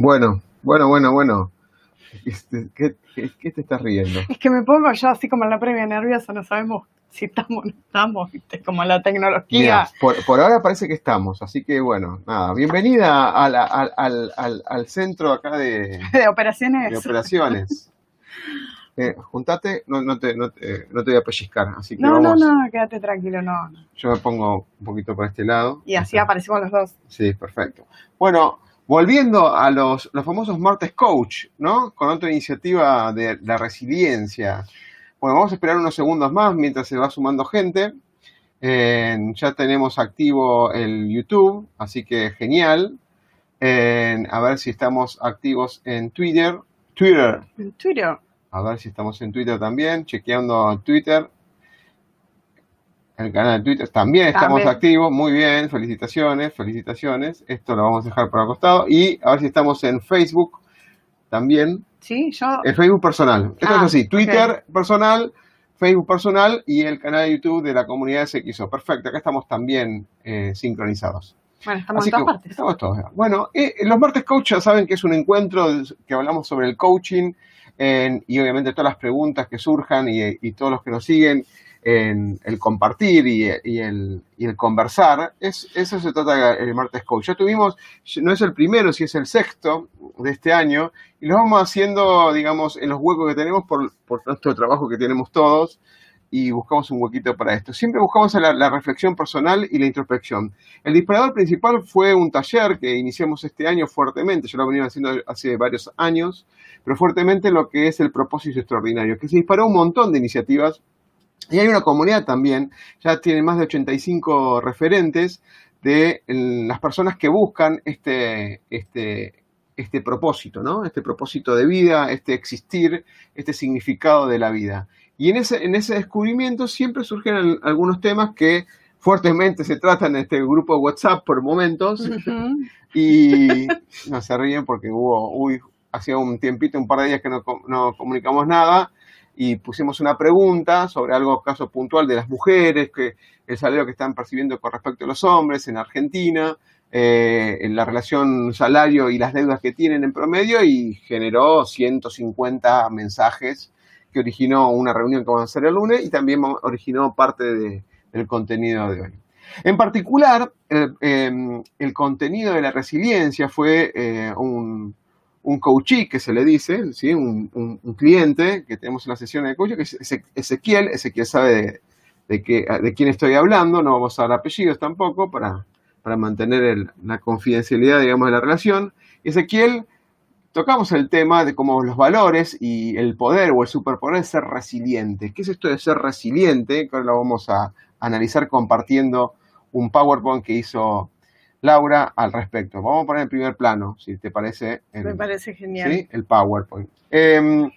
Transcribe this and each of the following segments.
Bueno, bueno, bueno, bueno. Este, ¿qué, qué, te estás riendo? Es que me pongo yo así como en la previa nerviosa, no sabemos si estamos o no estamos, ¿viste? como la tecnología. por, por, ahora parece que estamos, así que bueno, nada, bienvenida al, al, al, al, centro acá de, de operaciones. De operaciones. Eh, juntate, no, no, te, no, te, no te voy a pellizcar, así que no, vamos. No, no, quédate tranquilo, no, no. Yo me pongo un poquito por este lado. Y así aparecemos los dos. Sí, perfecto. Bueno, Volviendo a los, los famosos martes coach, ¿no? Con otra iniciativa de la resiliencia. Bueno, vamos a esperar unos segundos más mientras se va sumando gente. ya tenemos activo el YouTube, así que genial. a ver si estamos activos en Twitter. Twitter. En Twitter. A ver si estamos en Twitter también, chequeando Twitter el canal de Twitter también estamos activos, muy bien, felicitaciones, felicitaciones. Esto lo vamos a dejar por acostado. Y a ver si estamos en Facebook también. Sí, yo. En Facebook personal. Esto es ah, así: Twitter personal, Facebook personal y el canal de YouTube de la comunidad SXO. Perfecto, acá estamos también eh, sincronizados. Bueno, estamos en todas partes. Estamos todos. Bueno, eh, los martes coach ya saben que es un encuentro que hablamos sobre el coaching y obviamente todas las preguntas que surjan y, y todos los que nos siguen en el compartir y, el, conversar, es, eso se trata el martes coach. Ya tuvimos, no es el primero, si es el sexto de este año, y lo vamos haciendo, digamos, en los huecos que tenemos por, por nuestro trabajo que tenemos todos, y buscamos un huequito para esto. Siempre buscamos la, la, reflexión personal y la introspección. El disparador principal fue un taller que iniciamos este año fuertemente, yo lo venía haciendo hace varios años, pero fuertemente lo que es el propósito extraordinario, que se disparó un montón de iniciativas y hay una comunidad también, ya tiene más de 85 referentes de las personas que buscan este, este, este propósito, ¿no? Este propósito de vida, este existir, este significado de la vida. Y en ese, en ese descubrimiento siempre surgen algunos temas que fuertemente se tratan en este grupo de WhatsApp por momentos. Y no se ríen porque hubo, uy, hacía un tiempito, un par de días que no, no comunicamos nada y pusimos una pregunta sobre algo caso puntual de las mujeres, que el salario que están percibiendo con respecto a los hombres en Argentina, eh, en la relación salario y las deudas que tienen en promedio y generó 150 mensajes que originó una reunión que vamos a hacer el lunes y también originó parte del contenido de hoy. En particular, el, em, contenido de la resiliencia fue eh, un, un coachee que se le dice, ¿sí? Un, un, cliente que tenemos en la sesión de coaching, que es Ezequiel, Ezequiel sabe de, de, quién estoy hablando, no vamos a dar apellidos tampoco para, para mantener la confidencialidad, digamos, de la relación. Ezequiel, tocamos el tema de cómo los valores y el poder o el superpoder es ser resiliente. ¿Qué es esto de ser resiliente? Ahora lo vamos a analizar compartiendo un PowerPoint que hizo Laura al respecto. Vamos a poner en primer plano, si te parece. Me parece genial. ¿sí? El PowerPoint. Em,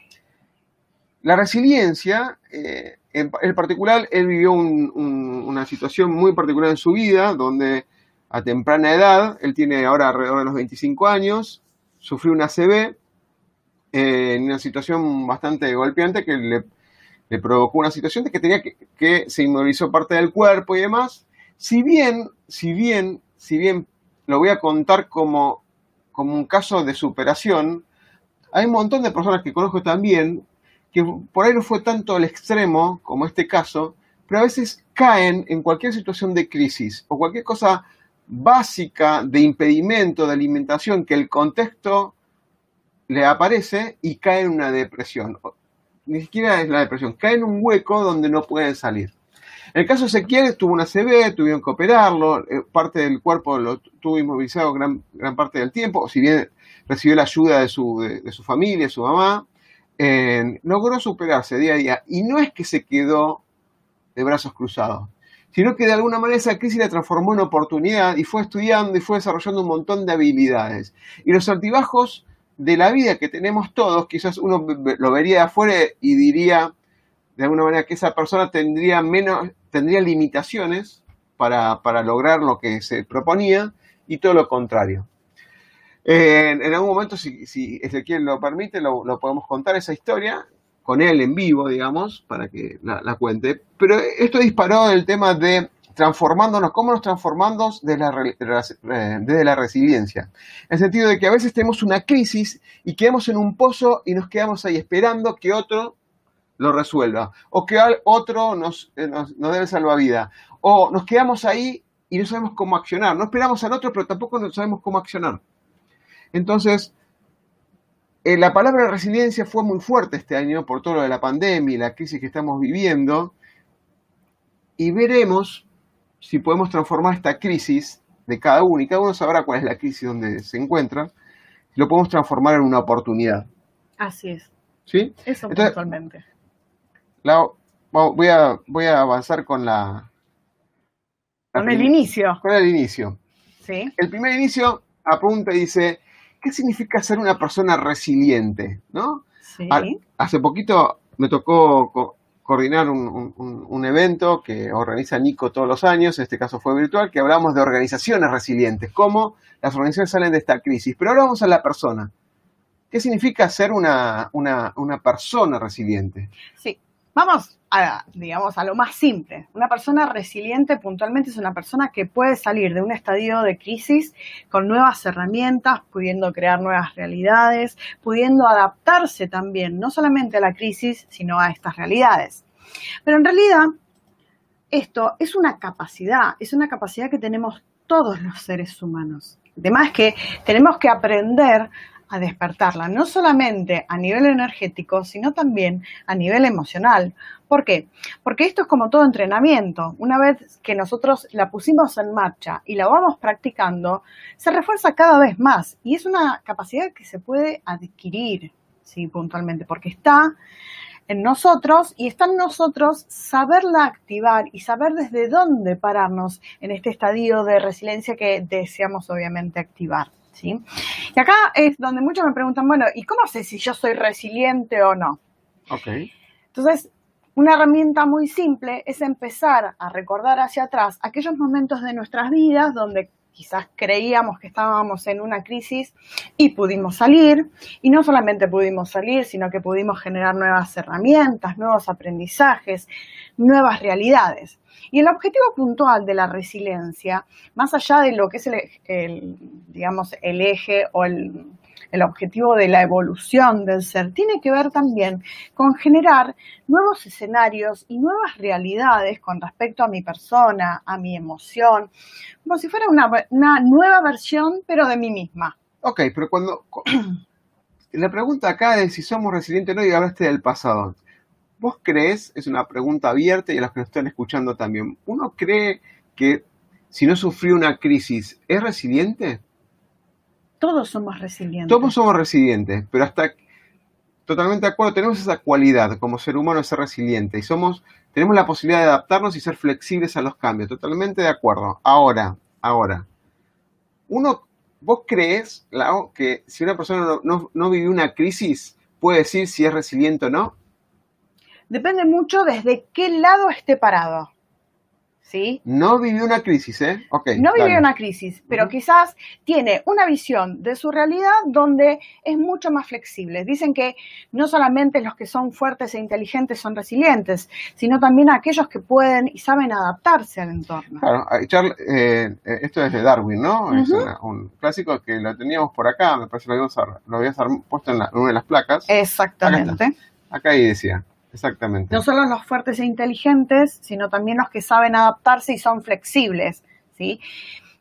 la resiliencia, eh, en, particular, él vivió una situación muy particular en su vida, donde a temprana edad, él tiene ahora alrededor de los 25 años, sufrió una ACV eh, en una situación bastante golpeante que le, provocó una situación de que tenía que, que se inmovilizó parte del cuerpo y demás. Si bien, si bien si bien lo voy a contar como, como un caso de superación, hay un montón de personas que conozco también que por ahí no fue tanto el extremo como este caso, pero a veces caen en cualquier situación de crisis o cualquier cosa básica de impedimento de alimentación que el contexto le aparece y cae en una depresión. ni siquiera es la depresión, caen en un hueco donde no pueden salir. En el caso de Ezequiel tuvo una CB, tuvieron que operarlo, eh, parte del cuerpo lo tuvo inmovilizado gran, gran parte del tiempo, si bien recibió la ayuda de su, de, su familia, su mamá, logró superarse día a día. Y no es que se quedó de brazos cruzados, sino que de alguna manera esa crisis la transformó en oportunidad y fue estudiando y fue desarrollando un montón de habilidades. Y los altibajos de la vida que tenemos todos, quizás uno lo vería de afuera y diría de alguna manera que esa persona tendría menos, tendría limitaciones para, lograr lo que se proponía y todo lo contrario. en algún momento, si, si Ezequiel lo permite, lo, podemos contar esa historia con él en vivo, digamos, para que la, cuente. Pero esto disparó el tema de transformándonos, cómo nos transformamos desde la, desde la resiliencia. En el sentido de que a veces tenemos una crisis y quedamos en un pozo y nos quedamos ahí esperando que otro lo resuelva, o que otro nos, eh, nos, nos debe salvavidas, o nos quedamos ahí y no sabemos cómo accionar, no esperamos al otro, pero tampoco no sabemos cómo accionar. Entonces, eh, la palabra resiliencia fue muy fuerte este año por todo lo de la pandemia y la crisis que estamos viviendo, y veremos si podemos transformar esta crisis de cada uno, y cada uno sabrá cuál es la crisis donde se encuentra, lo podemos transformar en una oportunidad. Así es. ¿Sí? Eso Entonces, voy, a, voy a avanzar con la... con el inicio. Con el inicio. Sí. El primer inicio apunta y dice, ¿qué significa ser una persona resiliente? ¿No? Sí. hace poquito me tocó coordinar un, evento que organiza Nico todos los años, en este caso fue virtual, que hablamos de organizaciones resilientes, cómo las organizaciones salen de esta crisis. Pero ahora vamos a la persona. ¿Qué significa ser una, una persona resiliente? Sí, Vamos a, digamos, a lo más simple. Una persona resiliente puntualmente es una persona que puede salir de un estadio de crisis con nuevas herramientas, pudiendo crear nuevas realidades, pudiendo adaptarse también, no solamente a la crisis, sino a estas realidades. Pero en realidad, esto es una capacidad, es una capacidad que tenemos todos los seres humanos. Además que tenemos que aprender a despertarla, no solamente a nivel energético, sino también a nivel emocional. ¿Por qué? Porque esto es como todo entrenamiento. Una vez que nosotros la pusimos en marcha y la vamos practicando, se refuerza cada vez más y es una capacidad que se puede adquirir, sí, puntualmente, porque está en nosotros y está en nosotros saberla activar y saber desde dónde pararnos en este estadio de resiliencia que deseamos obviamente activar. ¿Sí? Y acá es donde muchos me preguntan, bueno, ¿y cómo sé si yo soy resiliente o no? Ok. Entonces, una herramienta muy simple es empezar a recordar hacia atrás aquellos momentos de nuestras vidas donde quizás creíamos que estábamos en una crisis y pudimos salir. Y no solamente pudimos salir, sino que pudimos generar nuevas herramientas, nuevos aprendizajes, nuevas realidades. Y el objetivo puntual de la resiliencia, más allá de lo que es el, digamos, el eje o el, el objetivo de la evolución del ser, tiene que ver también con generar nuevos escenarios y nuevas realidades con respecto a mi persona, a mi emoción, como si fuera una, una nueva versión, pero de mí misma. Ok, pero cuando... La pregunta acá es si somos resilientes o no y del pasado. ¿Vos crees, es una pregunta abierta y a los que nos están escuchando también, ¿uno cree que si no sufrió una crisis es resiliente? Todos somos resilientes. Todos somos resilientes, pero hasta totalmente de acuerdo, tenemos esa cualidad como ser humano de ser resiliente y somos, tenemos la posibilidad de adaptarnos y ser flexibles a los cambios, totalmente de acuerdo. Ahora, ahora, uno, ¿vos crees, que si una persona no, no, no vivió una crisis, puede decir si es resiliente o no? Depende mucho desde qué lado esté parado. No vivió una crisis, ¿eh? no vivió una crisis, pero quizás tiene una visión de su realidad donde es mucho más flexible. Dicen que no solamente los que son fuertes e inteligentes son resilientes, sino también aquellos que pueden y saben adaptarse al entorno. Claro, eh, eh, esto es de Darwin, ¿no? Es un clásico que lo teníamos por acá, me parece que lo habíamos, puesto en, una de las placas. Exactamente. Acá, acá ahí decía. Exactamente. No solo los fuertes e inteligentes, sino también los que saben adaptarse y son flexibles, ¿sí?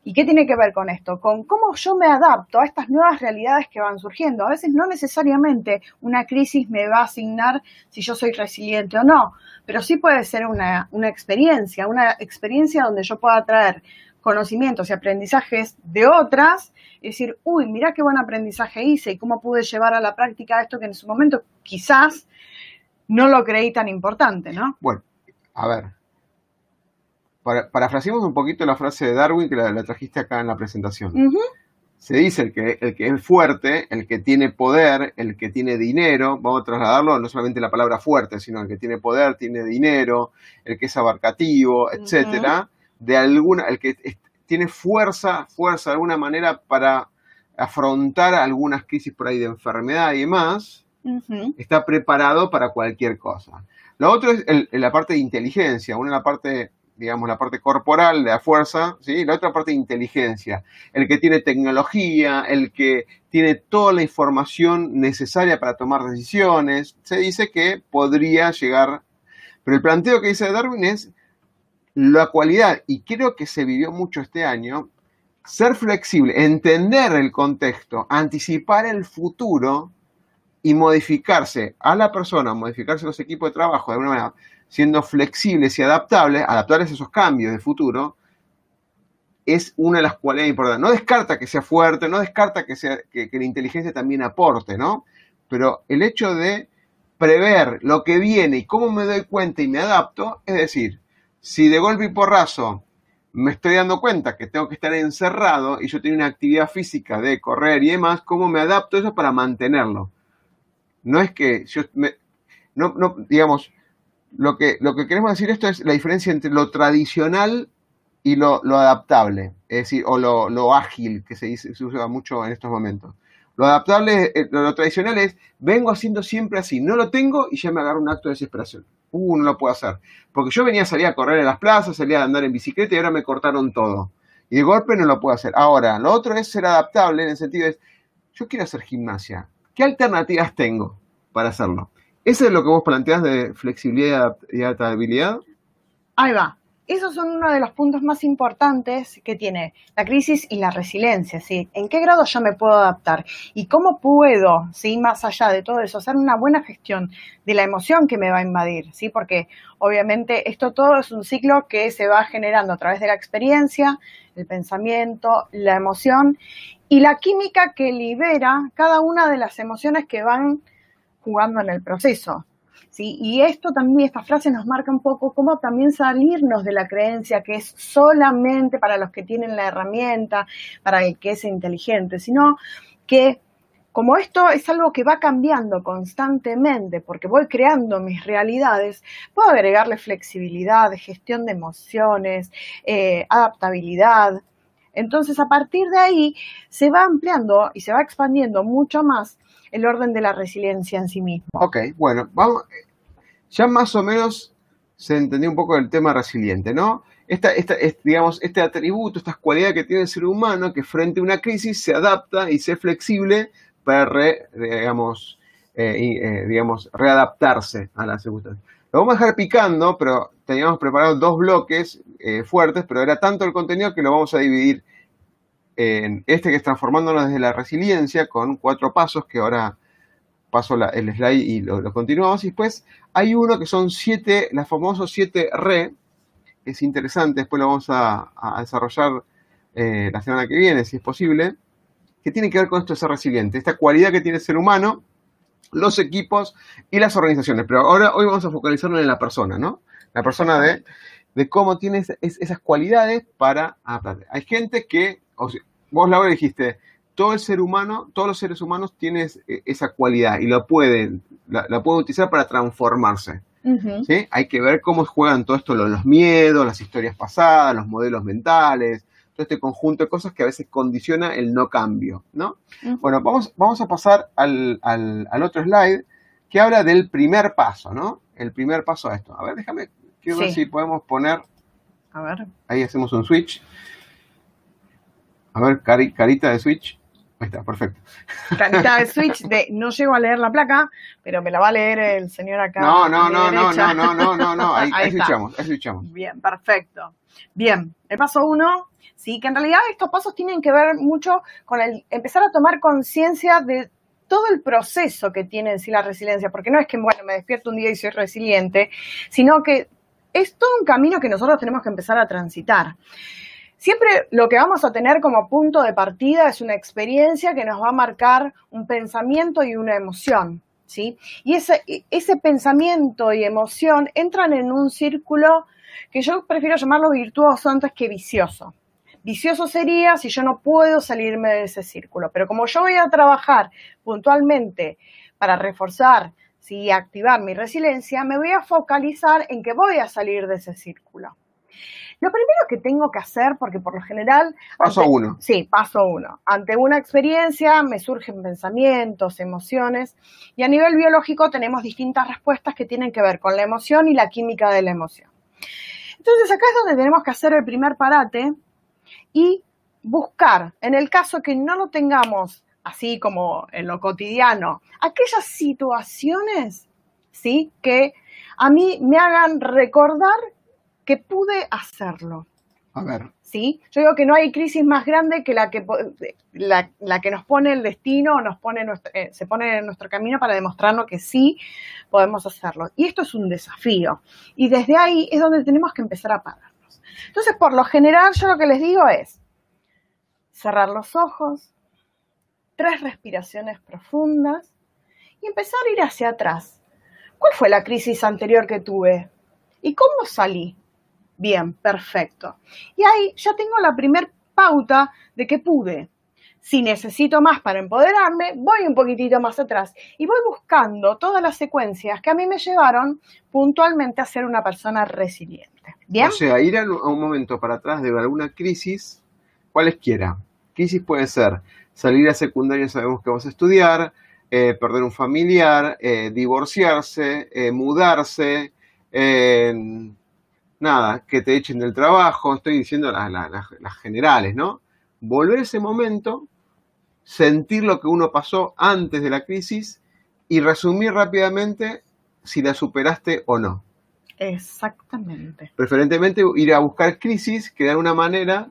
¿Y qué tiene que ver con esto? Con cómo yo me adapto a estas nuevas realidades que van surgiendo. A veces no necesariamente una crisis me va a asignar si yo soy resiliente o no, pero sí puede ser una, una experiencia, una experiencia donde yo pueda traer conocimientos y aprendizajes de otras y decir, uy, mira qué buen aprendizaje hice y cómo pude llevar a la práctica esto que en su momento quizás no lo creí tan importante, ¿no? Bueno, a ver, para, parafraseemos un poquito la frase de Darwin que la, trajiste acá en la presentación. Se dice el que, el que es fuerte, el que tiene poder, el que tiene dinero, vamos a trasladarlo no solamente la palabra fuerte, sino el que tiene poder, tiene dinero, el que es abarcativo, etcétera, de alguna, el que tiene fuerza, fuerza de alguna manera para afrontar algunas crisis por ahí de enfermedad y demás, está preparado para cualquier cosa. Lo otro es la parte de inteligencia, una la parte digamos, la parte corporal la fuerza, ¿sí? la otra parte de inteligencia, el que tiene tecnología, el que tiene toda la información necesaria para tomar decisiones, se dice que podría llegar, pero el planteo que dice Darwin es la cualidad, y creo que se vivió mucho este año, ser flexible, entender el contexto, anticipar el futuro y modificarse a la persona, modificarse los equipos de trabajo de alguna manera, siendo flexibles y adaptables, adaptables a esos cambios de futuro, es una de las cualidades importantes. No descarta que sea fuerte, no descarta que, sea, que, la inteligencia también aporte, ¿no? Pero el hecho de prever lo que viene y cómo me doy cuenta y me adapto, es decir, si de golpe y porrazo me estoy dando cuenta que tengo que estar encerrado y yo tengo una actividad física de correr y demás, ¿cómo me adapto eso para mantenerlo? No es que yo me, no, no, digamos, lo que, lo que queremos decir esto es la diferencia entre lo tradicional y lo, adaptable, es decir, o lo, ágil que se, dice, se usa mucho en estos momentos. Lo adaptable, eh, lo, tradicional es, vengo haciendo siempre así, no lo tengo y ya me agarro un acto de desesperación. Uh, no lo puedo hacer. Porque yo venía a salir a correr en las plazas, salía a andar en bicicleta y ahora me cortaron todo. Y de golpe no lo puedo hacer. Ahora, lo otro es ser adaptable en el sentido de, yo quiero hacer gimnasia. ¿Qué alternativas tengo para hacerlo? ¿Eso es lo que vos planteás de flexibilidad y adaptabilidad? Ahí va. Esos son uno de los puntos más importantes que tiene la crisis y la resiliencia, ¿sí? ¿En qué grado yo me puedo adaptar? ¿Y cómo puedo, ¿sí? Más allá de todo eso, hacer una buena gestión de la emoción que me va a invadir, ¿sí? Porque obviamente esto todo es un ciclo que se va generando a través de la experiencia, el pensamiento, la emoción y la química que libera cada una de las emociones que van jugando en el proceso. ¿sí? Y esto también, esta frase nos marca un poco cómo también salirnos de la creencia que es solamente para los que tienen la herramienta, para el que es inteligente, sino que como esto es algo que va cambiando constantemente, porque voy creando mis realidades, puedo agregarle flexibilidad, gestión de emociones, eh, adaptabilidad. Entonces, a partir de ahí, se va ampliando y se va expandiendo mucho más el orden de la resiliencia en sí mismo. Ok, bueno, vamos, ya más o menos se entendió un poco el tema resiliente, ¿no? Esta, esta, digamos, este atributo, estas cualidades que tiene el ser humano, que frente a una crisis se adapta y se flexible para, digamos, eh, eh, digamos, readaptarse a las circunstancias. Lo vamos a dejar picando, pero teníamos preparado dos bloques eh, fuertes, pero era tanto el contenido que lo vamos a dividir en este que es transformándonos desde la resiliencia con cuatro pasos que ahora paso el slide y lo, continuamos. Y después hay uno que son siete, los famosos siete re, que es interesante, después lo vamos a, desarrollar eh, la semana que viene, si es posible, que tiene que ver con esto de ser resiliente, esta cualidad que tiene el ser humano, los equipos y las organizaciones. Pero ahora hoy vamos a focalizarnos en la persona, ¿no? La persona de, de cómo tiene esas cualidades para aprender. Hay gente que vos Laura dijiste, todo el ser humano, todos los seres humanos tienen esa cualidad y la pueden, la, pueden utilizar para transformarse. ¿sí? Hay que ver cómo juegan todo esto, los, miedos, las historias pasadas, los modelos mentales, todo este conjunto de cosas que a veces condiciona el no cambio, ¿no? Bueno, vamos, vamos a pasar al, al, otro slide que habla del primer paso, ¿no? El primer paso a esto. A ver, déjame, quiero ver si podemos poner... A ver. Ahí hacemos un switch. A ver, carita de Switch. Ahí está, perfecto. Canita de switch de no llego a leer la placa, pero me la va a leer el señor acá. No, no, no, no, no, no, no, no, no, ahí, Ahí ahí switchamos, ahí switchamos. Bien, perfecto. Bien, el paso uno, sí, que en realidad estos pasos tienen que ver mucho con el empezar a tomar conciencia de todo el proceso que tiene en sí la resiliencia, porque no es que, bueno, me despierto un día y soy resiliente, sino que es todo un camino que nosotros tenemos que empezar a transitar. Siempre lo que vamos a tener como punto de partida es una experiencia que nos va a marcar un pensamiento y una emoción, ¿sí? Y ese, ese pensamiento y emoción entran en un círculo que yo prefiero llamarlo virtuoso antes que vicioso. Vicioso sería si yo no puedo salirme de ese círculo, pero como yo voy a trabajar puntualmente para reforzar y activar mi resiliencia, me voy a focalizar en que voy a salir de ese círculo. Lo primero que tengo que hacer, porque por lo general... Paso ante- uno. Sí, paso uno. Ante una experiencia me surgen pensamientos, emociones, y a nivel biológico tenemos distintas respuestas que tienen que ver con la emoción y la química de la emoción. Entonces acá es donde tenemos que hacer el primer parate y buscar, en el caso que no lo tengamos así como en lo cotidiano, aquellas situaciones, ¿sí? Que a mí me hagan recordar que pude hacerlo. A ver, ¿sí? Yo digo que no hay crisis más grande que la que, la que nos pone el destino, nos pone nuestro- eh, se pone en nuestro camino para demostrarnos que sí podemos hacerlo. Y esto es un desafío. Y desde ahí es donde tenemos que empezar a pararnos. Entonces, por lo general, yo lo que les digo es cerrar los ojos, tres respiraciones profundas y empezar a ir hacia atrás. ¿Cuál fue la crisis anterior que tuve? ¿Y cómo salí? Bien, perfecto. Y ahí ya tengo la primer pauta de que pude. Si necesito más para empoderarme, voy un poquitito más atrás y voy buscando todas las secuencias que a mí me llevaron puntualmente a ser una persona resiliente. Bien, o sea, ir a, un momento para atrás de alguna crisis, cualesquiera. Crisis puede ser salir a secundaria, sabemos que vas a estudiar, eh, perder un familiar, eh, divorciarse, eh, mudarse, nada, que te echen del trabajo, estoy diciendo las, las- las- generales, ¿no? Volver a ese momento, sentir lo que uno pasó antes de la crisis y resumir rápidamente si la superaste o no. exactamente. Preferentemente ir a buscar crisis que de alguna manera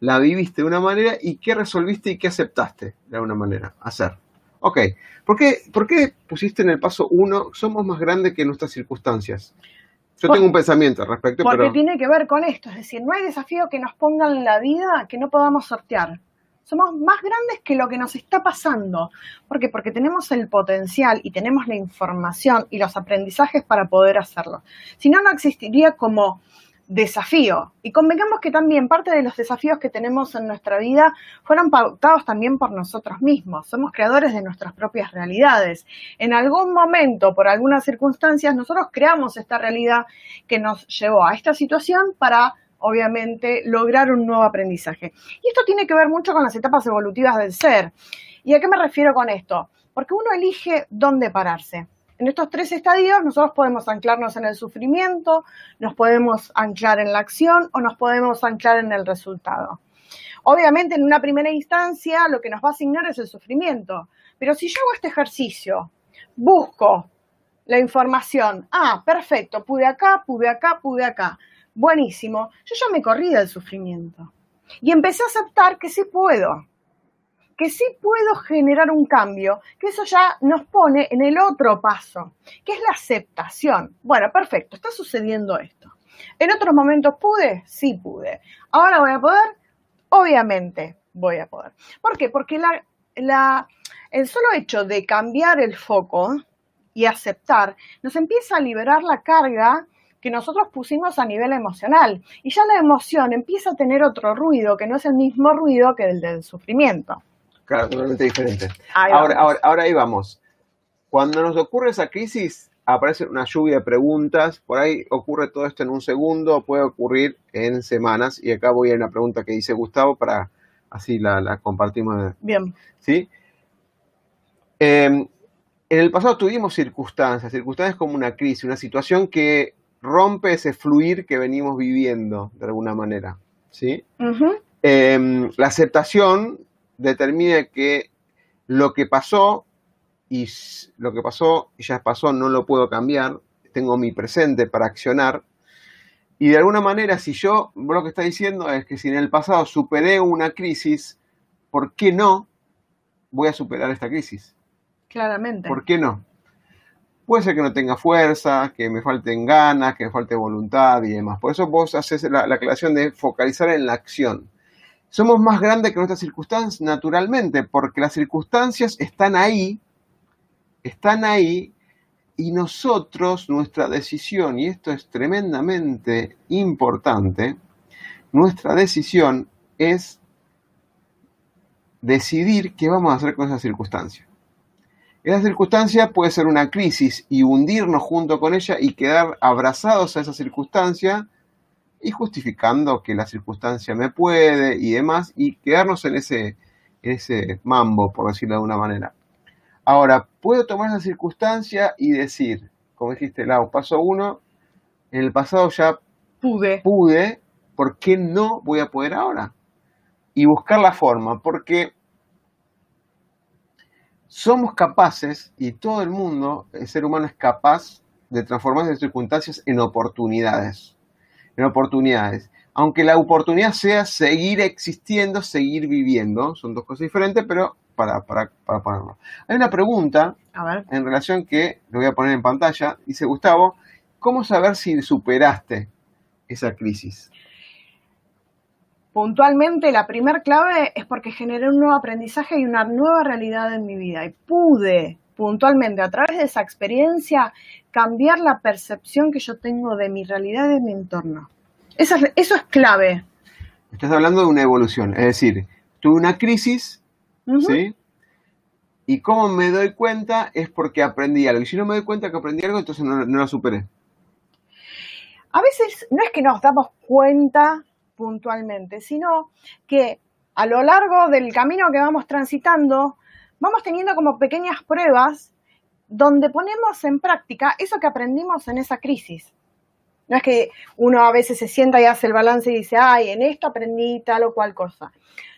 la viviste de una manera y qué resolviste y qué aceptaste de alguna manera hacer. Ok, ¿por qué, por qué pusiste en el paso uno, somos más grandes que nuestras circunstancias? Yo tengo un pensamiento al respecto, Porque pero... tiene que ver con esto, es decir, no hay desafío que nos pongan en la vida que no podamos sortear. Somos más grandes que lo que nos está pasando. ¿Por qué? Porque tenemos el potencial y tenemos la información y los aprendizajes para poder hacerlo. Si no, no existiría como desafío. Y convengamos que también parte de los desafíos que tenemos en nuestra vida fueron pautados también por nosotros mismos. Somos creadores de nuestras propias realidades. En algún momento, por algunas circunstancias, nosotros creamos esta realidad que nos llevó a esta situación para obviamente lograr un nuevo aprendizaje. Y esto tiene que ver mucho con las etapas evolutivas del ser. ¿Y a qué me refiero con esto? Porque uno elige dónde pararse. En estos tres estadios nosotros podemos anclarnos en el sufrimiento, nos podemos anclar en la acción o nos podemos anclar en el resultado. Obviamente en una primera instancia lo que nos va a asignar es el sufrimiento, pero si yo hago este ejercicio, busco la información, ah, perfecto, pude acá, pude acá, pude acá, buenísimo, yo ya me corrí del sufrimiento. Y empecé a aceptar que sí puedo, que sí puedo generar un cambio, que eso ya nos pone en el otro paso, que es la aceptación. Bueno, perfecto, está sucediendo esto. En otros momentos pude, sí pude. Ahora voy a poder, obviamente voy a poder. ¿Por qué? Porque la, el solo hecho de cambiar el foco y aceptar nos empieza a liberar la carga que nosotros pusimos a nivel emocional. Y ya la emoción empieza a tener otro ruido que no es el mismo ruido que el del sufrimiento. Claro, totalmente diferente. Ahí Ahora, ahora, ahora ahí vamos. Cuando nos ocurre esa crisis, aparece una lluvia de preguntas. Por ahí ocurre todo esto en un segundo, puede ocurrir en semanas. Y acá voy a una pregunta que dice Gustavo para así la, la compartimos. Bien, ¿Sí? Eh, en el pasado tuvimos circunstancias, circunstancias como una crisis, una situación que rompe ese fluir que venimos viviendo de alguna manera. ¿Sí? Eh, la aceptación determina que lo que pasó y lo que pasó y ya pasó no lo puedo cambiar, tengo mi presente para accionar. Y de alguna manera, si yo, lo que está diciendo es que si en el pasado superé una crisis, ¿por qué no voy a superar esta crisis? Claramente. ¿Por qué no? Puede ser que no tenga fuerza, que me falten ganas, que me falte voluntad y demás. Por eso vos haces la, la aclaración de focalizar en la acción. Somos más grandes que nuestras circunstancias naturalmente, porque las circunstancias están ahí, están ahí y nosotros, nuestra decisión, y esto es tremendamente importante, nuestra decisión es decidir qué vamos a hacer con esa circunstancia. Esa circunstancia puede ser una crisis y hundirnos junto con ella y quedar abrazados a esa circunstancia y justificando que la circunstancia me puede y demás y quedarnos en ese, en ese mambo, por decirlo de alguna manera. Ahora, puedo tomar esa circunstancia y decir, como dijiste, Lau, paso uno, en el pasado ya pude. pude, ¿por qué no voy a poder ahora? Y buscar la forma, porque somos capaces, y todo el mundo, el ser humano es capaz de transformar esas circunstancias en oportunidades. En oportunidades. Aunque la oportunidad sea seguir existiendo, seguir viviendo, son dos cosas diferentes, pero para, para, para ponerlo. Hay una pregunta en relación que lo voy a poner en pantalla. Dice Gustavo, ¿cómo saber si superaste esa crisis? Puntualmente, la primer clave es porque generé un nuevo aprendizaje y una nueva realidad en mi vida. Y pude, puntualmente, a través de esa experiencia, cambiar la percepción que yo tengo de mi realidad y de mi entorno. Eso es, eso es clave. Estás hablando de una evolución, es decir, tuve una crisis ¿Sí? Y cómo me doy cuenta es porque aprendí algo. Y si no me doy cuenta que aprendí algo, entonces no, lo superé. A veces no es que nos damos cuenta puntualmente, sino que a lo largo del camino que vamos transitando, vamos teniendo como pequeñas pruebas donde ponemos en práctica eso que aprendimos en esa crisis. No es que uno a veces se sienta y hace el balance y dice, ay, en esto aprendí tal o cual cosa.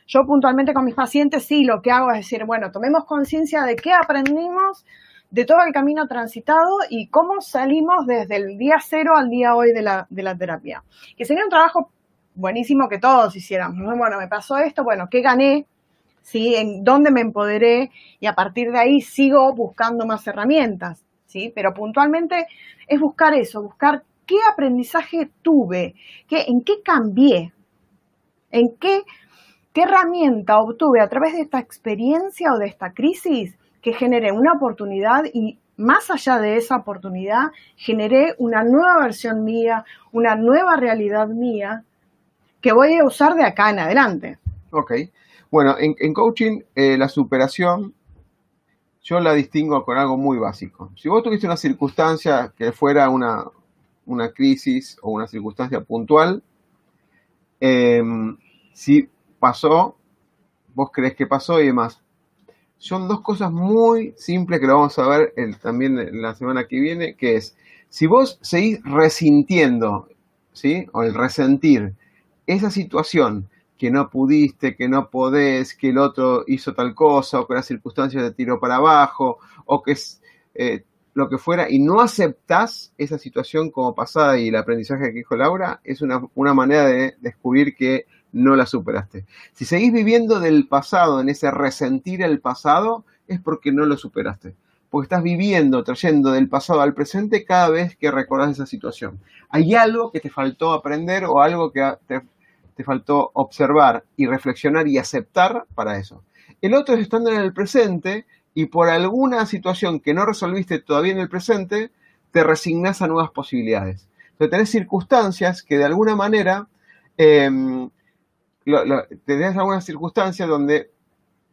Yo puntualmente con mis pacientes sí, lo que hago es decir, bueno, tomemos conciencia de qué aprendimos de todo el camino transitado y cómo salimos desde el día cero al día hoy de la, de la terapia. Que sería un trabajo buenísimo que todos hiciéramos. Bueno, me pasó esto, bueno, ¿qué gané? ¿Sí? ¿En dónde me empoderé? Y a partir de ahí sigo buscando más herramientas, ¿sí? Pero puntualmente es buscar eso, buscar qué aprendizaje tuve, qué, en qué cambié, en qué ¿Qué herramienta obtuve a través de esta experiencia o de esta crisis que generé una oportunidad y más allá de esa oportunidad generé una nueva versión mía, una nueva realidad mía que voy a usar de acá en adelante? Ok. Bueno, en, coaching eh, la superación yo la distingo con algo muy básico. Si vos tuviste una circunstancia que fuera una, crisis o una circunstancia puntual, em, si pasó, vos crees que pasó y demás. Son dos cosas muy simples que lo vamos a ver también la semana que viene, que es, si vos seguís resintiendo, ¿sí? O el resentir esa situación que no pudiste, que no podés, que el otro hizo tal cosa, o que las circunstancias te tiró para abajo, o que es eh, lo que fuera, y no aceptás esa situación como pasada y el aprendizaje que dijo Laura, es una, una manera de descubrir que no la superaste. Si seguís viviendo del pasado, en ese resentir el pasado, es porque no lo superaste. Porque estás viviendo, trayendo del pasado al presente cada vez que recordás esa situación. Hay algo que te faltó aprender o algo que te, te faltó observar y reflexionar y aceptar para eso. El otro es estando en el presente y por alguna situación que no resolviste todavía en el presente, te resignas a nuevas posibilidades. Entonces tenés circunstancias que de alguna manera em, tenés algunas circunstancias donde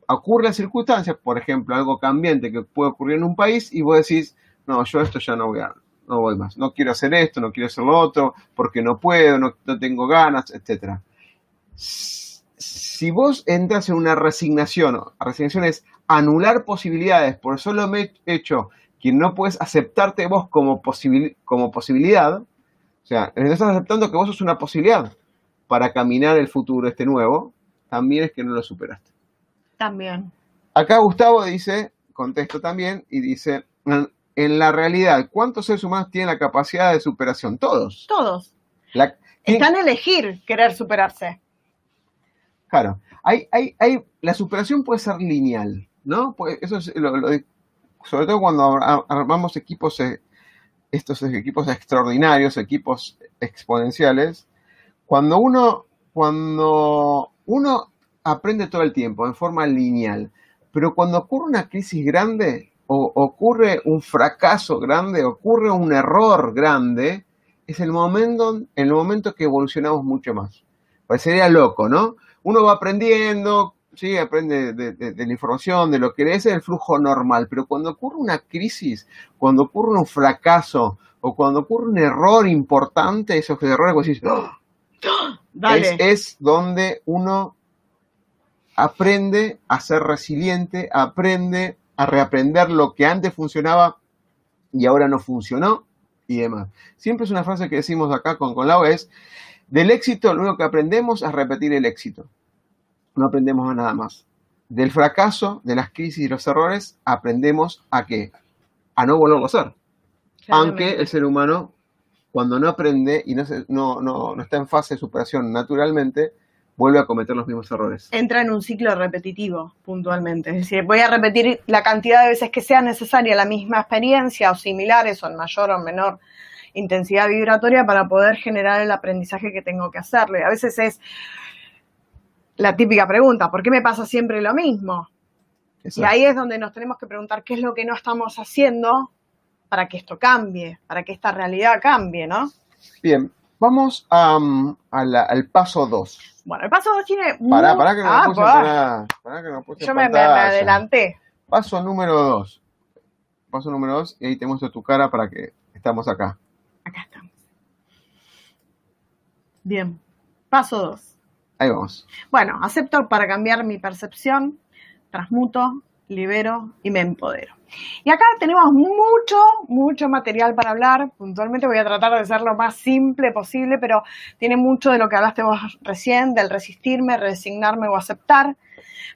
ocurren circunstancias, por ejemplo, algo cambiante que puede ocurrir en un país y vos decís, no, yo esto ya no voy a, no voy más, no quiero hacer esto, no quiero hacer lo otro, porque no puedo, no, tengo ganas, etc. Si vos entras en una resignación, resignación es anular posibilidades por solo hecho que no puedes aceptarte vos como, como posibilidad, o sea, estás aceptando que vos sos una posibilidad, para caminar el futuro este nuevo, también es que no lo superaste. También. Acá Gustavo dice, contesto también, y dice, en la realidad, ¿cuántos seres humanos tienen la capacidad de superación? Todos. Todos. Están a elegir querer superarse. Claro. Hay, hay, hay, la superación puede ser lineal, ¿no? Pues eso es lo, sobre todo cuando armamos equipos, eh, estos equipos extraordinarios, equipos exponenciales, cuando uno, cuando uno aprende todo el tiempo en forma lineal, pero cuando ocurre una crisis grande o ocurre un fracaso grande, ocurre un error grande, es el momento, el momento que evolucionamos mucho más. Parecería loco, ¿no? Uno va aprendiendo, sí, aprende de, la información, de lo que es el flujo normal, pero cuando ocurre una crisis, cuando ocurre un fracaso o cuando ocurre un error importante, esos errores, ¡Ah! Es, donde uno aprende a ser resiliente, aprende a reaprender lo que antes funcionaba y ahora no funcionó y demás. Siempre es una frase que decimos acá con, con Lau, es, del éxito lo único que aprendemos es repetir el éxito. No aprendemos a nada más. Del fracaso, de las crisis y los errores, aprendemos a qué? A no volverlo a hacer. Aunque el ser humano cuando no aprende y no, no, no, está en fase de superación naturalmente, vuelve a cometer los mismos errores. Entra en un ciclo repetitivo, puntualmente. Es decir, voy a repetir la cantidad de veces que sea necesaria la misma experiencia o similares o en mayor o menor intensidad vibratoria para poder generar el aprendizaje que tengo que hacerle. A veces es la típica pregunta, ¿por qué me pasa siempre lo mismo? Y ahí es donde nos tenemos que preguntar qué es lo que no estamos haciendo para que esto cambie, para que esta realidad cambie, ¿no? Bien, vamos al paso 2. Bueno, el paso 2 tiene... Pará, pará que no ah, puse pará, que no puse Yo me, me, adelanté. Paso número 2. Paso número 2 y ahí te muestro tu cara para que estamos acá. Acá estamos. Bien, paso 2. Ahí vamos. Bueno, acepto para cambiar mi percepción, transmuto, libero y me empodero. Y acá tenemos mucho, mucho material para hablar. Puntualmente voy a tratar de ser lo más simple posible, pero tiene mucho de lo que hablaste vos recién, del resistirme, resignarme o aceptar.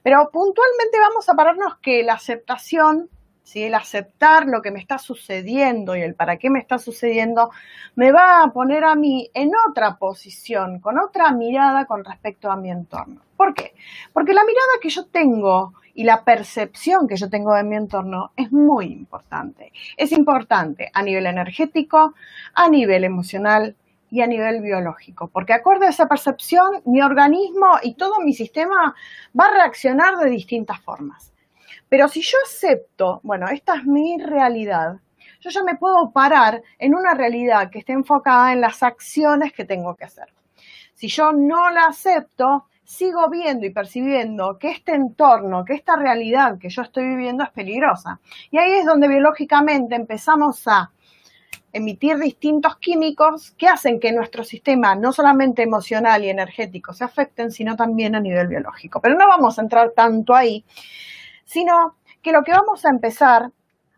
Pero puntualmente vamos a pararnos que la aceptación, ¿sí? el aceptar lo que me está sucediendo y el para qué me está sucediendo, me va a poner a mí en otra posición, con otra mirada con respecto a mi entorno. ¿Por qué? Porque la mirada que yo tengo y la percepción que yo tengo de mi entorno es muy importante. Es importante a nivel energético, a nivel emocional y a nivel biológico, porque acorde a esa percepción, mi organismo y todo mi sistema va a reaccionar de distintas formas. Pero si yo acepto, bueno, esta es mi realidad, yo ya me puedo parar en una realidad que esté enfocada en las acciones que tengo que hacer. Si yo no la acepto, sigo viendo y percibiendo que este entorno, que esta realidad que yo estoy viviendo es peligrosa. Y ahí es donde biológicamente empezamos a emitir distintos químicos que hacen que nuestro sistema, no solamente emocional y energético, se afecten, sino también a nivel biológico. Pero no vamos a entrar tanto ahí, sino que lo que vamos a empezar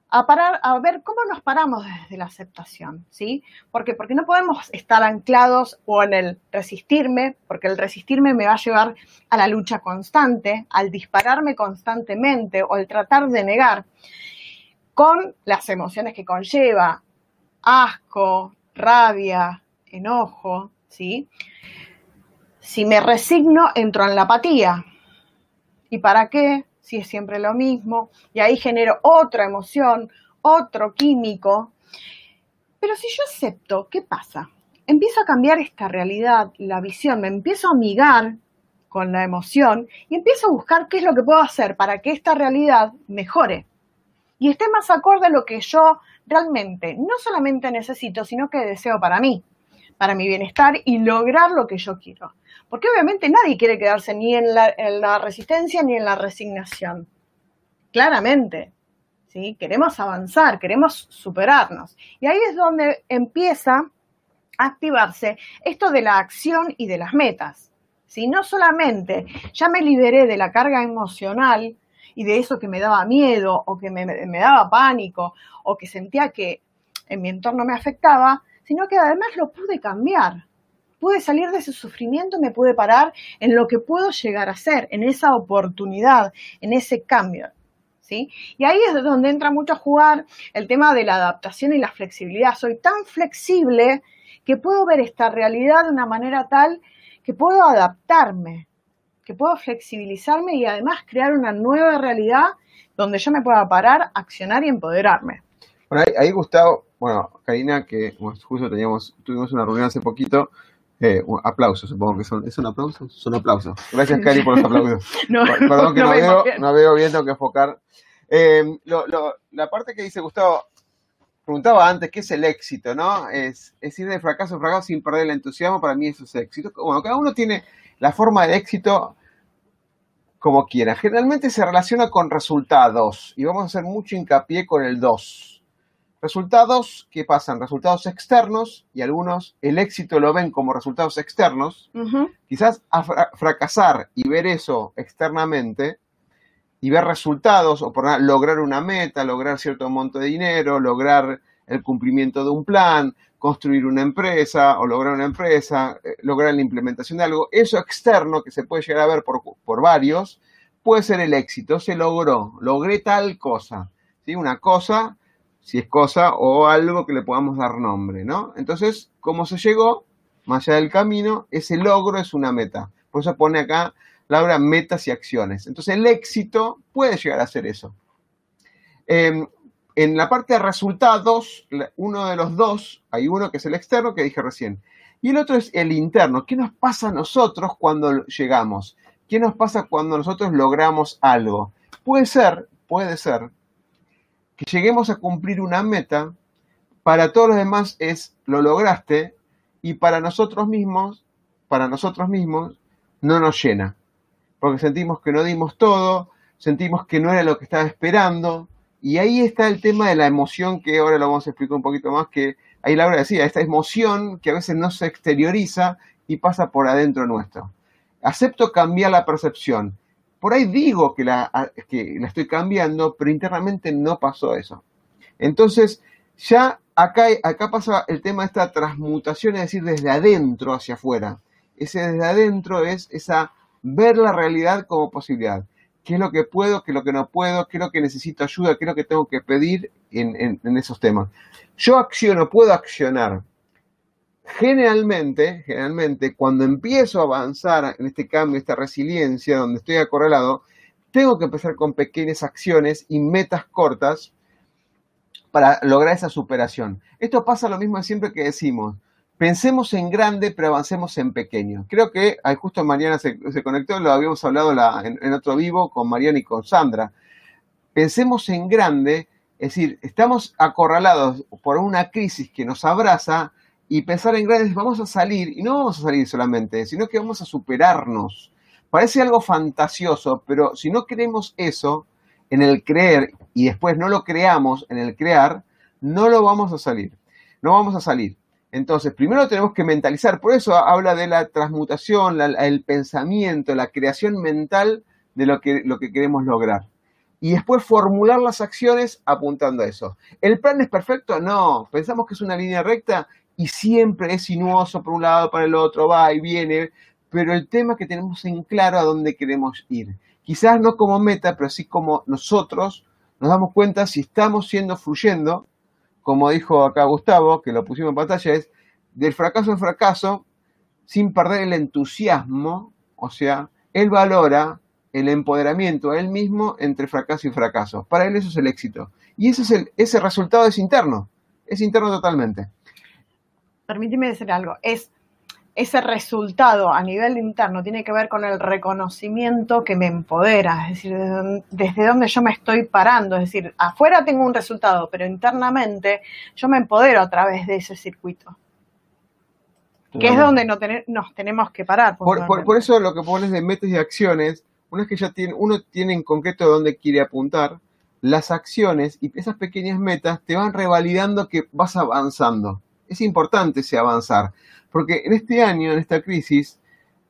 a parar, a ver cómo nos paramos desde la aceptación, ¿sí? Porque, porque no podemos estar anclados o en el resistirme, porque el resistirme me va a llevar a la lucha constante, al dispararme constantemente o el tratar de negar con las emociones que conlleva, asco, rabia, enojo, ¿sí? Si me resigno, entro en la apatía. ¿Y para qué? Si es siempre lo mismo, y ahí genero otra emoción, otro químico. Pero si yo acepto, ¿qué pasa? Empiezo a cambiar esta realidad, la visión, me empiezo a amigar con la emoción y empiezo a buscar qué es lo que puedo hacer para que esta realidad mejore y esté más acorde a lo que yo realmente no solamente necesito, sino que deseo para mí, para mi bienestar y lograr lo que yo quiero. Porque obviamente nadie quiere quedarse ni en la, resistencia ni en la resignación. Claramente. ¿sí? Queremos avanzar, queremos superarnos. Y ahí es donde empieza a activarse esto de la acción y de las metas. Si no solamente ya me liberé de la carga emocional y de eso que me daba miedo o que me, me daba pánico o que sentía que en mi entorno me afectaba, sino que además lo pude cambiar pude salir de ese sufrimiento, me pude parar en lo que puedo llegar a ser, en esa oportunidad, en ese cambio. ¿Sí? Y ahí es donde entra mucho a jugar el tema de la adaptación y la flexibilidad. Soy tan flexible que puedo ver esta realidad de una manera tal que puedo adaptarme, que puedo flexibilizarme y además crear una nueva realidad donde yo me pueda parar, accionar y empoderarme. Bueno, ahí, Gustavo, bueno, Karina, que justo teníamos, tuvimos una reunión hace poquito, eh, aplausos, supongo que son, ¿es un aplauso? Son aplausos. Gracias, Cari, por los aplausos. no, Perdón que no, veo, no veo bien, tengo que enfocar. Eh, la parte que dice Gustavo, preguntaba antes, ¿qué es el éxito? ¿no? Es, es, ir de fracaso a fracaso sin perder el entusiasmo, para mí eso es éxito. Bueno, cada uno tiene la forma de éxito como quiera. Generalmente se relaciona con resultados y vamos a hacer mucho hincapié con el 2. Resultados, ¿qué pasan? Resultados externos y algunos el éxito lo ven como resultados externos. Quizás fracasar y ver eso externamente y ver resultados o por lograr una meta, lograr cierto monto de dinero, lograr el cumplimiento de un plan, construir una empresa o lograr una empresa, eh, lograr la implementación de algo, eso externo que se puede llegar a ver por, por varios, puede ser el éxito, se logró, logré tal cosa, ¿sí? Una cosa, si es cosa, o algo que le podamos dar nombre, ¿no? Entonces, ¿cómo se llegó? Más allá del camino, ese logro es una meta. Por eso pone acá Laura, metas y acciones. Entonces el éxito puede llegar a ser eso. Em, en la parte de resultados, uno de los dos, hay uno que es el externo que dije recién, y el otro es el interno. ¿Qué nos pasa a nosotros cuando llegamos? ¿Qué nos pasa cuando nosotros logramos algo? Puede ser, puede ser, que lleguemos a cumplir una meta, para todos los demás es lo lograste, y para nosotros mismos, para nosotros mismos, no nos llena porque sentimos que no dimos todo, sentimos que no era lo que estaba esperando, y ahí está el tema de la emoción que ahora lo vamos a explicar un poquito más, que ahí Laura decía, esta emoción que a veces no se exterioriza y pasa por adentro nuestro. Acepto cambiar la percepción. Por ahí digo que la, que la estoy cambiando, pero internamente no pasó eso. Entonces, ya acá, acá pasa el tema de esta transmutación, es decir, desde adentro hacia afuera. Ese desde adentro es esa ver la realidad como posibilidad. ¿Qué es lo que puedo, qué es lo que no puedo, qué es lo que necesito ayuda, qué es lo que tengo que pedir en, esos temas? Yo acciono, puedo accionar. Generalmente, generalmente, cuando empiezo a avanzar en este cambio, esta resiliencia, donde estoy acorralado, tengo que empezar con pequeñas acciones y metas cortas para lograr esa superación. Esto pasa lo mismo siempre que decimos, pensemos en grande, pero avancemos en pequeño. Creo que justo Mariana se, conectó, lo habíamos hablado en, otro vivo con Mariana y con Sandra. Pensemos en grande, es decir, estamos acorralados por una crisis que nos abraza y pensar en grande, vamos a salir, y no vamos a salir solamente, sino que vamos a superarnos. Parece algo fantasioso, pero si no creemos eso en el creer y después no lo creamos en el crear, no lo vamos a salir. No vamos a salir. Entonces, primero tenemos que mentalizar, por eso habla de la transmutación, el pensamiento, la creación mental de lo que, lo que queremos lograr. Y después formular las acciones apuntando a eso. ¿El plan es perfecto? No, pensamos que es una línea recta y siempre es sinuoso por un lado, para el otro, va y viene, pero el tema que tenemos en claro a dónde queremos ir. Quizás no como meta, pero sí como nosotros nos damos cuenta si estamos siendo fluyendo como dijo acá Gustavo, que lo pusimos en pantalla, es del fracaso en fracaso, sin perder el entusiasmo, o sea, él valora el empoderamiento a él mismo entre fracaso y fracaso. Para él eso es el éxito. Y ese, es el, ese resultado es interno, es interno totalmente. Permíteme decir algo, es ese resultado a nivel interno tiene que ver con el reconocimiento que me empodera, es decir, desde donde yo me estoy parando, es decir, afuera tengo un resultado, pero internamente yo me empodero a través de ese circuito. Que es donde no nos tenemos que parar. Por, eso lo que pones de metas y acciones, una vez que ya tiene, uno tiene en concreto dónde quiere apuntar, las acciones y esas pequeñas metas te van revalidando que vas avanzando. Es importante ese avanzar. Porque en este año, en esta crisis,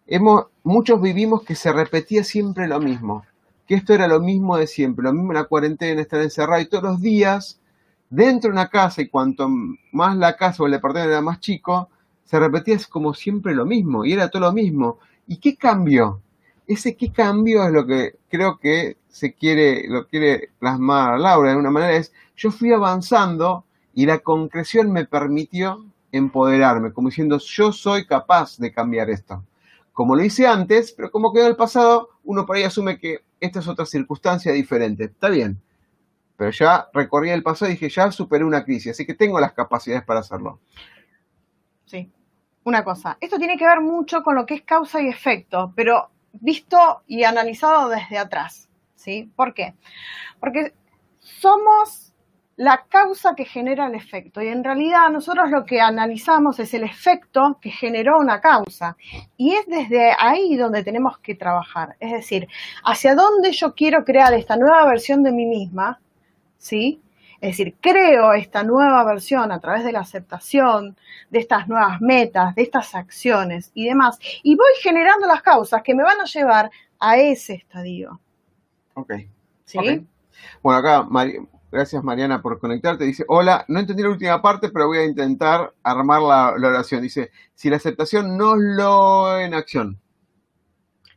hemos, muchos vivimos que se repetía siempre lo mismo, que esto era lo mismo de siempre, lo mismo en la cuarentena, estar encerrado y todos los días dentro de una casa y cuanto más la casa o el departamento era más chico, se repetía como siempre lo mismo y era todo lo mismo. ¿Y qué cambió? Ese qué cambio es lo que creo que se quiere, lo quiere plasmar Laura de una manera, es yo fui avanzando y la concreción me permitió empoderarme, como diciendo yo soy capaz de cambiar esto. Como lo hice antes, pero como quedó el pasado, uno por ahí asume que esta es otra circunstancia diferente. Está bien, pero ya recorrí el pasado y dije, ya superé una crisis, así que tengo las capacidades para hacerlo. Sí, una cosa, esto tiene que ver mucho con lo que es causa y efecto, pero visto y analizado desde atrás, ¿sí? ¿Por qué? Porque somos la causa que genera el efecto y en realidad nosotros lo que analizamos es el efecto que generó una causa y es desde ahí donde tenemos que trabajar, es decir, hacia dónde yo quiero crear esta nueva versión de mí misma, ¿sí? Es decir, creo esta nueva versión a través de la aceptación de estas nuevas metas, de estas acciones y demás, y voy generando las causas que me van a llevar a ese estadio. Ok. ¿Sí? Bueno, acá, gracias Mariana por conectarte. Dice, hola, no entendí la última parte, pero voy a intentar armar la, la oración. Dice, si la aceptación no lo en acción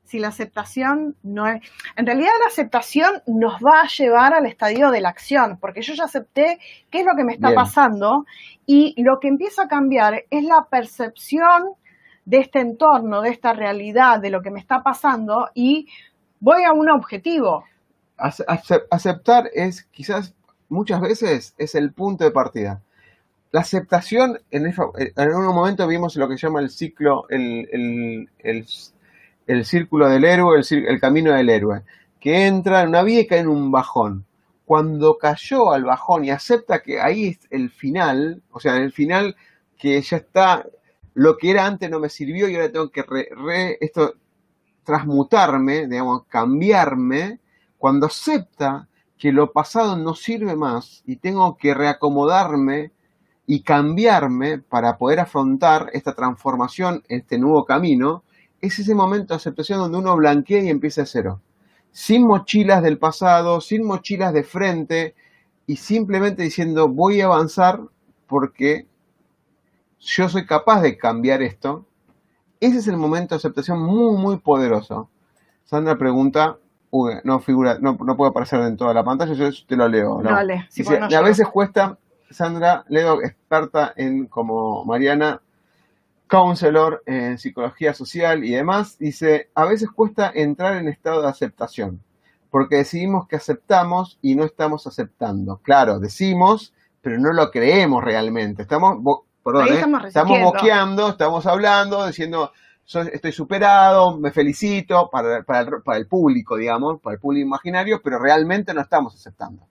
si la aceptación no es... En realidad la aceptación nos va a llevar al estadio de la acción, porque yo ya acepté qué es lo que me está pasando y lo que empieza a cambiar es la percepción de este entorno, de esta realidad, de lo que me está pasando y voy a un objetivo. Aceptar es quizás muchas veces es el punto de partida. La aceptación, en, en un momento vimos lo que se llama el ciclo, el, el el círculo del héroe, el, camino del héroe, que entra en una vía y cae en un bajón. Cuando cayó al bajón y acepta que ahí es el final, o sea, el final que ya está, lo que era antes no me sirvió y ahora tengo que esto, transmutarme, digamos, cambiarme, cuando acepta que lo pasado no sirve más y tengo que reacomodarme y cambiarme para poder afrontar esta transformación, este nuevo camino, es ese momento de aceptación donde uno blanquea y empieza a cero. Sin mochilas del pasado, sin mochilas de frente y simplemente diciendo voy a avanzar porque yo soy capaz de cambiar esto. Ese es el momento de aceptación muy, muy poderoso. Sandra pregunta, no figura, no, no puede aparecer en toda la pantalla, yo te lo leo. ¿no? Vale, a veces cuesta, Sandra, leo experta en como Mariana, counselor en psicología social y demás, dice, a veces cuesta entrar en estado de aceptación, porque decidimos que aceptamos y no estamos aceptando. Claro, decimos, pero no lo creemos realmente. Estamos, perdón, ¿eh? estamos, boqueando, estamos hablando, diciendo, estoy superado, me felicito para, el, para el público, digamos, para el público imaginario, pero realmente no estamos aceptando.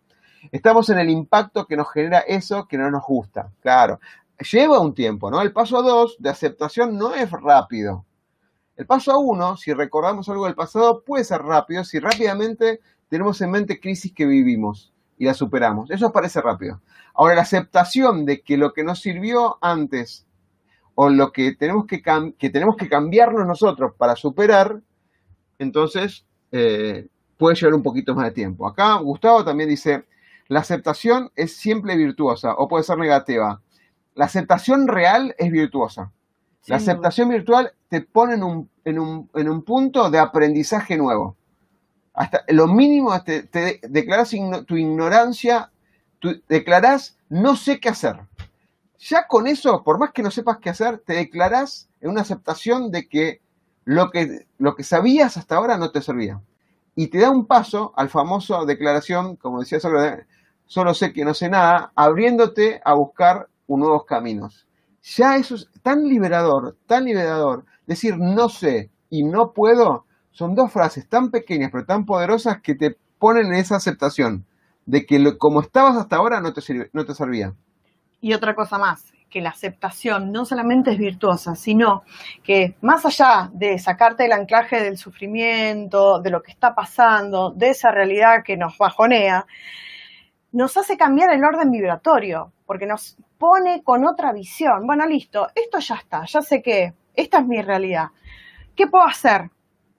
Estamos en el impacto que nos genera eso que no nos gusta. Claro, lleva un tiempo, ¿no? El paso 2 de aceptación no es rápido. El paso 1, si recordamos algo del pasado, puede ser rápido si rápidamente tenemos en mente crisis que vivimos y la superamos. Eso parece rápido. Ahora, la aceptación de que lo que nos sirvió antes o lo que tenemos que, que, tenemos que cambiarnos nosotros para superar, entonces eh, puede llevar un poquito más de tiempo. Acá Gustavo también dice, la aceptación es siempre virtuosa o puede ser negativa. La aceptación real es virtuosa. La aceptación virtual te pone en un, en, un, en un, punto de aprendizaje nuevo. Hasta lo mínimo te, te declaras tu ignorancia, tú declaras no sé qué hacer. Ya con eso, por más que no sepas qué hacer, te declaras en una aceptación de que lo que, lo que sabías hasta ahora no te servía. Y te da un paso al famoso declaración, como decía solo, solo sé que no sé nada, abriéndote a buscar nuevos caminos. Ya eso es tan liberador, tan liberador. Decir no sé y no puedo son dos frases tan pequeñas pero tan poderosas que te ponen en esa aceptación de que como estabas hasta ahora no te, no te servía. Y otra cosa más, que la aceptación no solamente es virtuosa, sino que más allá de sacarte el anclaje del sufrimiento, de lo que está pasando, de esa realidad que nos bajonea, nos hace cambiar el orden vibratorio, porque nos pone con otra visión. Bueno, listo, esto ya está, ya sé que esta es mi realidad. ¿Qué puedo hacer?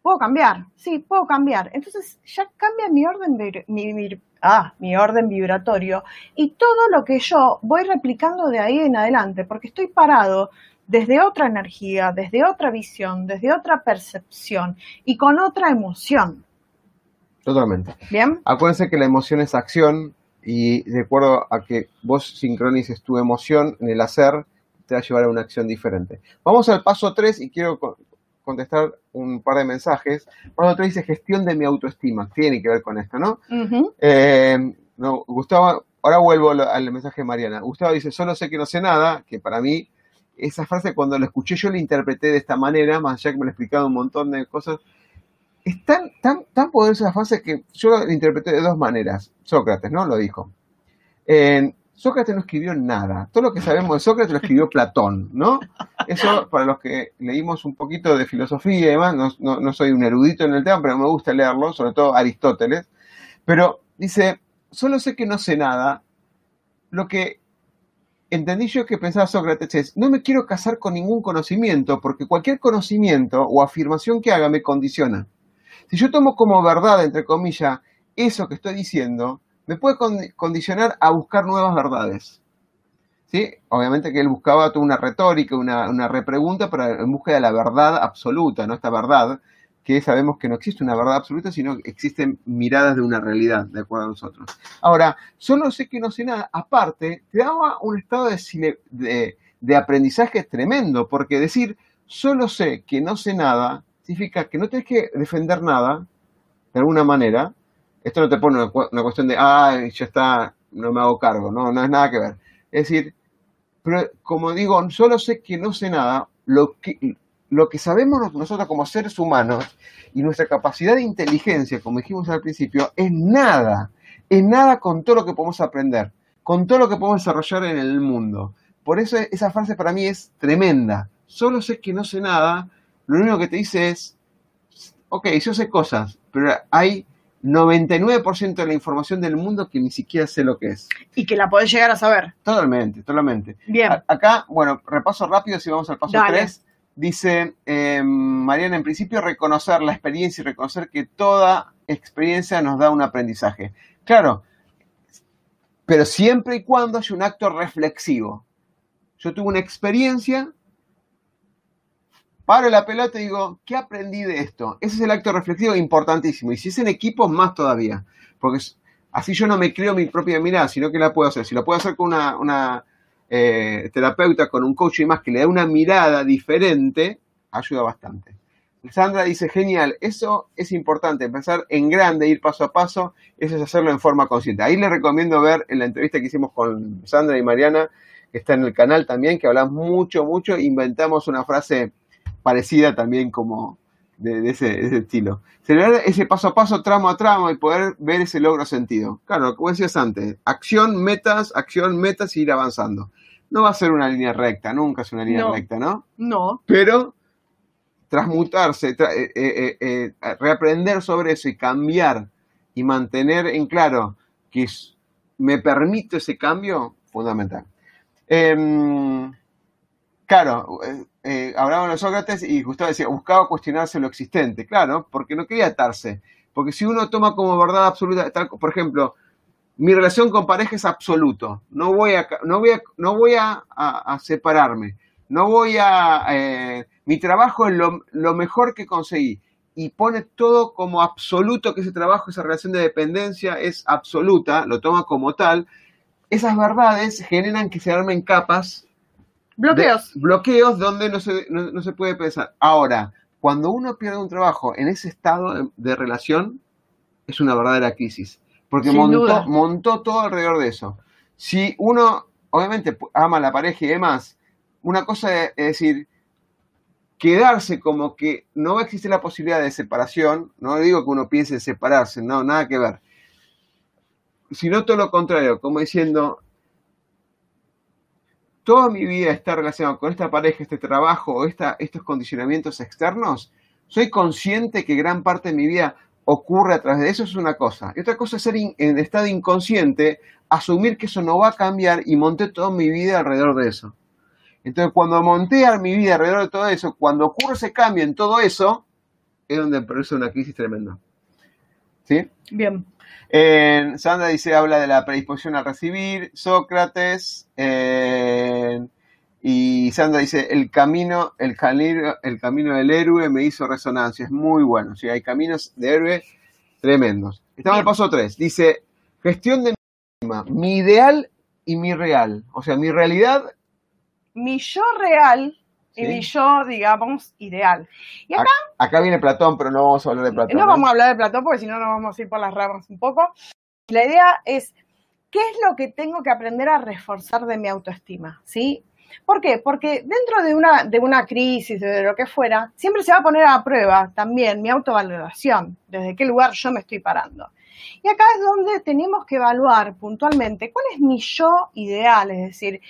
¿Puedo cambiar? Sí, puedo cambiar. Entonces ya cambia mi orden, mi, ah, mi orden vibratorio y todo lo que yo voy replicando de ahí en adelante, porque estoy parado desde otra energía, desde otra visión, desde otra percepción y con otra emoción. Totalmente. ¿Bien? Acuérdense que la emoción es acción y de acuerdo a que vos sincronices tu emoción en el hacer, te va a llevar a una acción diferente. Vamos al paso 3 y quiero contestar un par de mensajes. Paso 3 dice gestión de mi autoestima. Tiene que ver con esto, ¿no? Eh, no Gustavo, ahora vuelvo al mensaje de Mariana. Gustavo dice, solo sé que no sé nada, que para mí esa frase cuando la escuché yo la interpreté de esta manera, más allá que me lo he explicado un montón de cosas. Es tan, tan, tan poderosa esa frase que yo la interpreté de dos maneras. Sócrates, ¿no? Lo dijo. Sócrates no escribió nada. Todo lo que sabemos de Sócrates lo escribió Platón, ¿no? Eso, para los que leímos un poquito de filosofía y demás, no, soy un erudito en el tema, pero me gusta leerlo, sobre todo Aristóteles. Pero dice, solo sé que no sé nada. Lo que entendí yo que pensaba Sócrates es, no me quiero casar con ningún conocimiento, porque cualquier conocimiento o afirmación que haga me condiciona. Si yo tomo como verdad, entre comillas, eso que estoy diciendo, me puede condicionar a buscar nuevas verdades. ¿Sí? Obviamente que él buscaba toda una retórica, una, repregunta, pero en búsqueda de la verdad absoluta, ¿no? Esta verdad, que sabemos que no existe una verdad absoluta, sino que existen miradas de una realidad, de acuerdo a nosotros. Ahora, solo sé que no sé nada, aparte, te daba un estado de, de aprendizaje tremendo, porque decir solo sé que no sé nada significa que no tienes que defender nada, de alguna manera, esto no te pone una, cuestión de, ah, ya está, no me hago cargo, no, no es nada que ver. Es decir, pero como digo, solo sé que no sé nada, lo que, lo que sabemos nosotros como seres humanos y nuestra capacidad de inteligencia, como dijimos al principio, es nada, es nada con todo lo que podemos aprender, con todo lo que podemos desarrollar en el mundo. Por eso esa frase para mí es tremenda. Solo sé que no sé nada, lo único que te dice es, ok, yo sé cosas, pero hay 99% de la información del mundo que ni siquiera sé lo que es. Y que la podés llegar a saber. Totalmente, totalmente. Bien. acá, bueno, repaso rápido si vamos al paso 3. Dice eh, Mariana, en principio reconocer la experiencia y reconocer que toda experiencia nos da un aprendizaje. Claro, pero siempre y cuando haya un acto reflexivo. Yo tuve una experiencia, paro la pelota y digo, ¿qué aprendí de esto? Ese es el acto reflexivo importantísimo. Y si es en equipo, más todavía. Porque así yo no me creo mi propia mirada, sino que la puedo hacer. Si lo puedo hacer con una, eh, terapeuta, con un coach y más que le da una mirada diferente, ayuda bastante. Sandra dice, genial, eso es importante, empezar en grande, ir paso a paso, eso es hacerlo en forma consciente. Ahí les recomiendo ver en la entrevista que hicimos con Sandra y Mariana, que está en el canal también, que hablamos mucho, mucho, inventamos una frase parecida también como de, ese, estilo. Celebrar ese paso a paso, tramo a tramo y poder ver ese logro sentido. Claro, como decías antes, acción, metas, acción, metas y ir avanzando. No va a ser una línea recta, nunca es una línea recta, ¿no? No. Pero transmutarse, eh, eh, eh, reaprender sobre eso y cambiar y mantener en claro que me permite ese cambio, fundamental. Em, claro, eh, hablaban de Sócrates y Gustavo decía, buscaba cuestionarse lo existente, claro, porque no quería atarse. Porque si uno toma como verdad absoluta, por ejemplo, mi relación con pareja es absoluto, no voy a, no voy a, no voy a, separarme, no voy a, eh, mi trabajo es lo, lo mejor que conseguí y pone todo como absoluto que ese trabajo, esa relación de dependencia es absoluta, lo toma como tal, esas verdades generan que se armen capas Bloqueos. bloqueos donde no se, no, se puede pensar. Ahora, cuando uno pierde un trabajo en ese estado de, relación, es una verdadera crisis. Porque montó, montó, todo alrededor de eso. Si uno, obviamente, ama a la pareja y demás, una cosa es, decir, quedarse como que no va a existir la posibilidad de separación, no digo que uno piense en separarse, no, nada que ver. Sino todo lo contrario, como diciendo, toda mi vida está relacionada con esta pareja, este trabajo o estos condicionamientos externos, soy consciente que gran parte de mi vida ocurre a través de eso, es una cosa. Y otra cosa es ser en estado inconsciente, asumir que eso no va a cambiar y monté toda mi vida alrededor de eso. Entonces, cuando monté mi vida alrededor de todo eso, cuando ocurre ese cambio en todo eso, es donde produce una crisis tremenda. ¿Sí? Bien. Sandra dice, habla de la predisposición a recibir. Sócrates. Y Sandra dice, el camino, el camino, el camino del héroe me hizo resonancia. Es muy bueno. Sí, hay caminos de héroe tremendos. Estamos en el paso 3. Dice, gestión de mi alma, mi ideal y mi real. O sea, mi realidad. Mi yo real y mi yo, digamos, ideal. Y acá Ac- Acá viene Platón, pero no vamos a hablar de Platón. no ¿eh? vamos a hablar de Platón porque si no nos vamos a ir por las ramas un poco. La idea es, ¿qué es lo que tengo que aprender a reforzar de mi autoestima? ¿Sí? ¿Por qué? Porque dentro de una, de una crisis, de lo que fuera, siempre se va a poner a prueba también mi autovaloración, desde qué lugar yo me estoy parando. Y acá es donde tenemos que evaluar puntualmente cuál es mi yo ideal, es decir,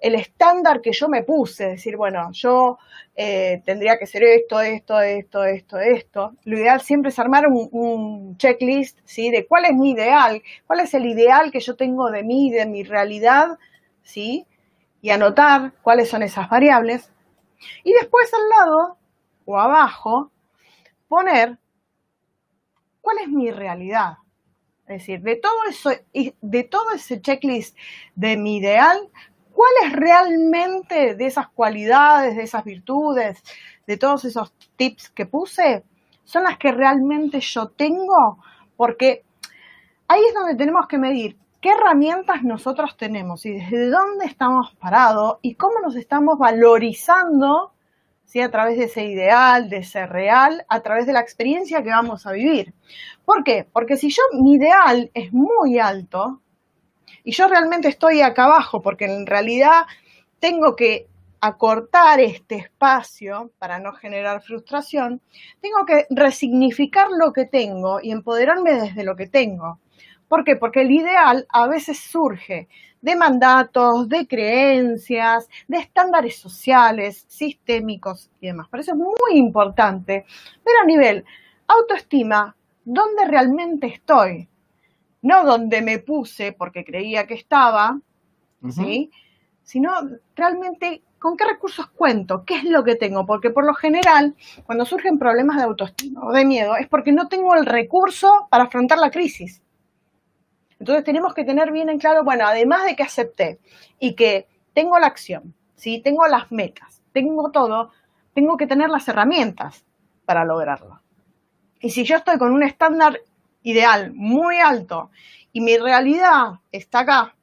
el estándar que yo me puse, decir, bueno, yo eh, tendría que ser esto, esto, esto, esto, esto. Lo ideal siempre es armar un, checklist, ¿sí? De cuál es mi ideal, cuál es el ideal que yo tengo de mí, de mi realidad, ¿sí? Y anotar cuáles son esas variables. Y después al lado o abajo poner cuál es mi realidad. Es decir, de todo eso, de todo ese checklist de mi ideal, ¿cuáles realmente de esas cualidades, de esas virtudes, de todos esos tips que puse, son las que realmente yo tengo? Porque ahí es donde tenemos que medir qué herramientas nosotros tenemos y desde dónde estamos parados y cómo nos estamos valorizando ¿sí? a través de ese ideal, de ese real, a través de la experiencia que vamos a vivir. ¿Por qué? Porque si yo mi ideal es muy alto y yo realmente estoy acá abajo, porque en realidad tengo que acortar este espacio para no generar frustración, tengo que resignificar lo que tengo y empoderarme desde lo que tengo. ¿Por qué? Porque el ideal a veces surge de mandatos, de creencias, de estándares sociales, sistémicos y demás. Por eso es muy importante ver a nivel autoestima dónde realmente estoy, no donde me puse porque creía que estaba. ¿sí? Sino realmente con qué recursos cuento, qué es lo que tengo, porque por lo general, cuando surgen problemas de autoestima o de miedo, es porque no tengo el recurso para afrontar la crisis. Entonces tenemos que tener bien en claro, bueno, además de que acepté y que tengo la acción, ¿sí? tengo las metas, tengo todo, tengo que tener las herramientas para lograrlo. Y si yo estoy con un estándar ideal muy alto y mi realidad está acá,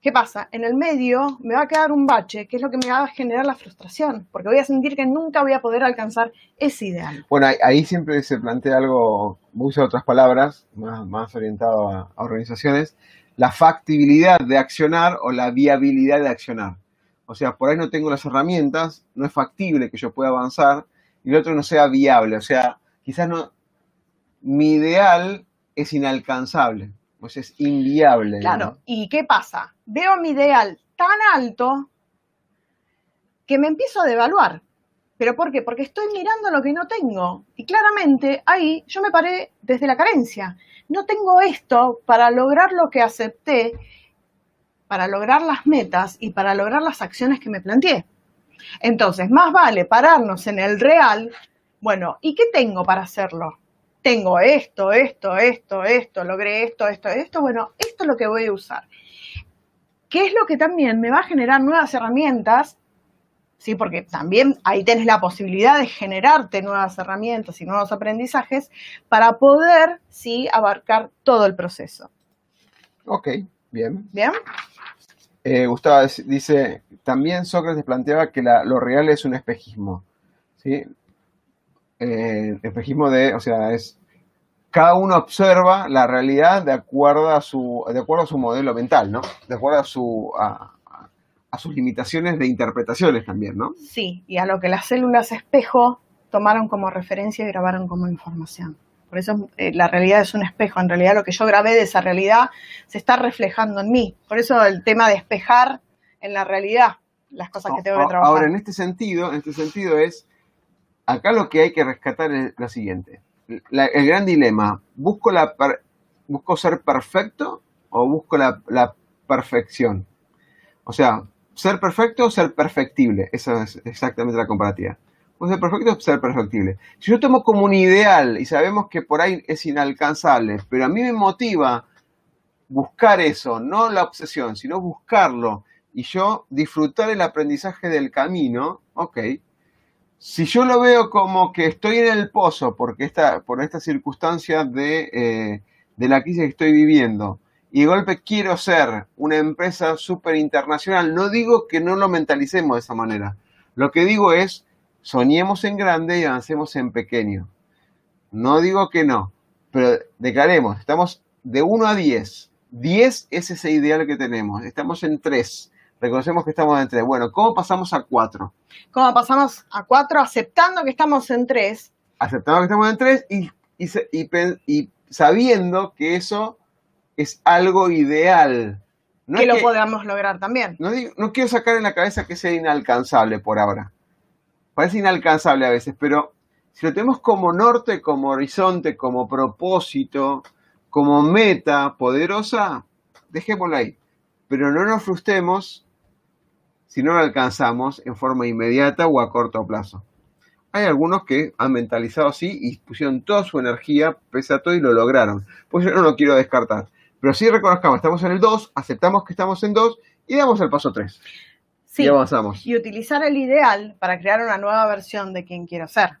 ¿qué pasa? En el medio me va a quedar un bache, que es lo que me va a generar la frustración, porque voy a sentir que nunca voy a poder alcanzar ese ideal. Bueno, ahí, siempre se plantea algo, usar otras palabras, más, más orientado a, a organizaciones, la factibilidad de accionar o la viabilidad de accionar. O sea, por ahí no tengo las herramientas, no es factible que yo pueda avanzar y el otro no sea viable. O sea, quizás no, mi ideal es inalcanzable, sea, es inviable. Claro. ¿y qué pasa? Veo mi ideal tan alto que me empiezo a devaluar. ¿Pero por qué? Porque estoy mirando lo que no tengo. Y claramente ahí yo me paré desde la carencia. No tengo esto para lograr lo que acepté, para lograr las metas y para lograr las acciones que me planteé. Entonces, más vale pararnos en el real. Bueno, ¿y qué tengo para hacerlo? Tengo esto, esto, esto, esto, logré esto, esto, esto. Bueno, esto es lo que voy a usar. ¿Qué es lo que también me va a generar nuevas herramientas? Sí, porque también ahí tenés la posibilidad de generarte nuevas herramientas y nuevos aprendizajes para poder, sí, abarcar todo el proceso. Ok, bien. ¿Bien? Eh, Gustavo dice, también Sócrates planteaba que la- lo real es un espejismo. ¿sí? Eh, espejismo de, o sea, es cada uno observa la realidad de acuerdo a su, de acuerdo a su modelo mental, ¿no? De acuerdo a su a, sus limitaciones de interpretaciones también, ¿no? Sí, y a lo que las células espejo tomaron como referencia y grabaron como información. Por eso eh, la realidad es un espejo. En realidad lo que yo grabé de esa realidad se está reflejando en mí. Por eso el tema de espejar en la realidad las cosas que tengo que trabajar. Ahora, en este sentido, en este sentido es, acá lo que hay que rescatar es lo siguiente. La- el gran dilema, ¿busco, la per- ¿busco ser perfecto o busco la, perfección? O sea, ser perfecto o ser perfectible. Esa es exactamente la comparativa. ¿Puedo ser perfecto o ser perfectible? Si yo tomo como un ideal y sabemos que por ahí es inalcanzable, pero a mí me motiva buscar eso, no la obsesión, sino buscarlo, y yo disfrutar el aprendizaje del camino, ok. Si yo lo veo como que estoy en el pozo porque esta, por esta circunstancia de, eh, de la crisis que estoy viviendo, y de golpe quiero ser una empresa súper internacional, no digo que no lo mentalicemos de esa manera. Lo que digo es, soñemos en grande y avancemos en pequeño. No digo que no, pero declaremos, estamos de 1 a 10. 10 es ese ideal que tenemos. Estamos en 3. Reconocemos que estamos en 3. Bueno, ¿cómo pasamos a 4? ¿Cómo pasamos a 4 aceptando que estamos en 3? Aceptando que estamos en 3 y, y, sabiendo que eso es algo ideal. que lo podamos lograr también. No, no quiero sacar en la cabeza que sea inalcanzable por ahora. Parece inalcanzable a veces, pero si lo tenemos como norte, como horizonte, como propósito, como meta poderosa, dejémoslo ahí. Pero no nos frustremos si no lo alcanzamos en forma inmediata o a corto plazo. Hay algunos que han mentalizado así y pusieron toda su energía, pese a todo, y lo lograron. Pues yo no lo quiero descartar. Pero sí reconozcamos, estamos en el 2, aceptamos que estamos en 2 y damos el paso 3. Sí, y avanzamos. Y utilizar el ideal para crear una nueva versión de quien quiero ser.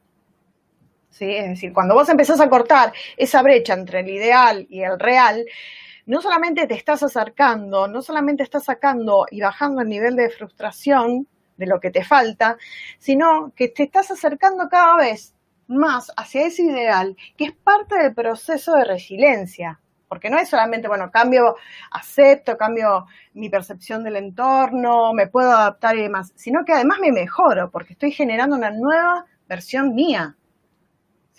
¿sí? Es decir, cuando vos empezás a cortar esa brecha entre el ideal y el real, no solamente te estás acercando, no solamente estás sacando y bajando el nivel de frustración de lo que te falta, sino que te estás acercando cada vez más hacia ese ideal que es parte del proceso de resiliencia. Porque no es solamente, bueno, cambio, acepto, cambio mi percepción del entorno, me puedo adaptar y demás, sino que además me mejoro porque estoy generando una nueva versión mía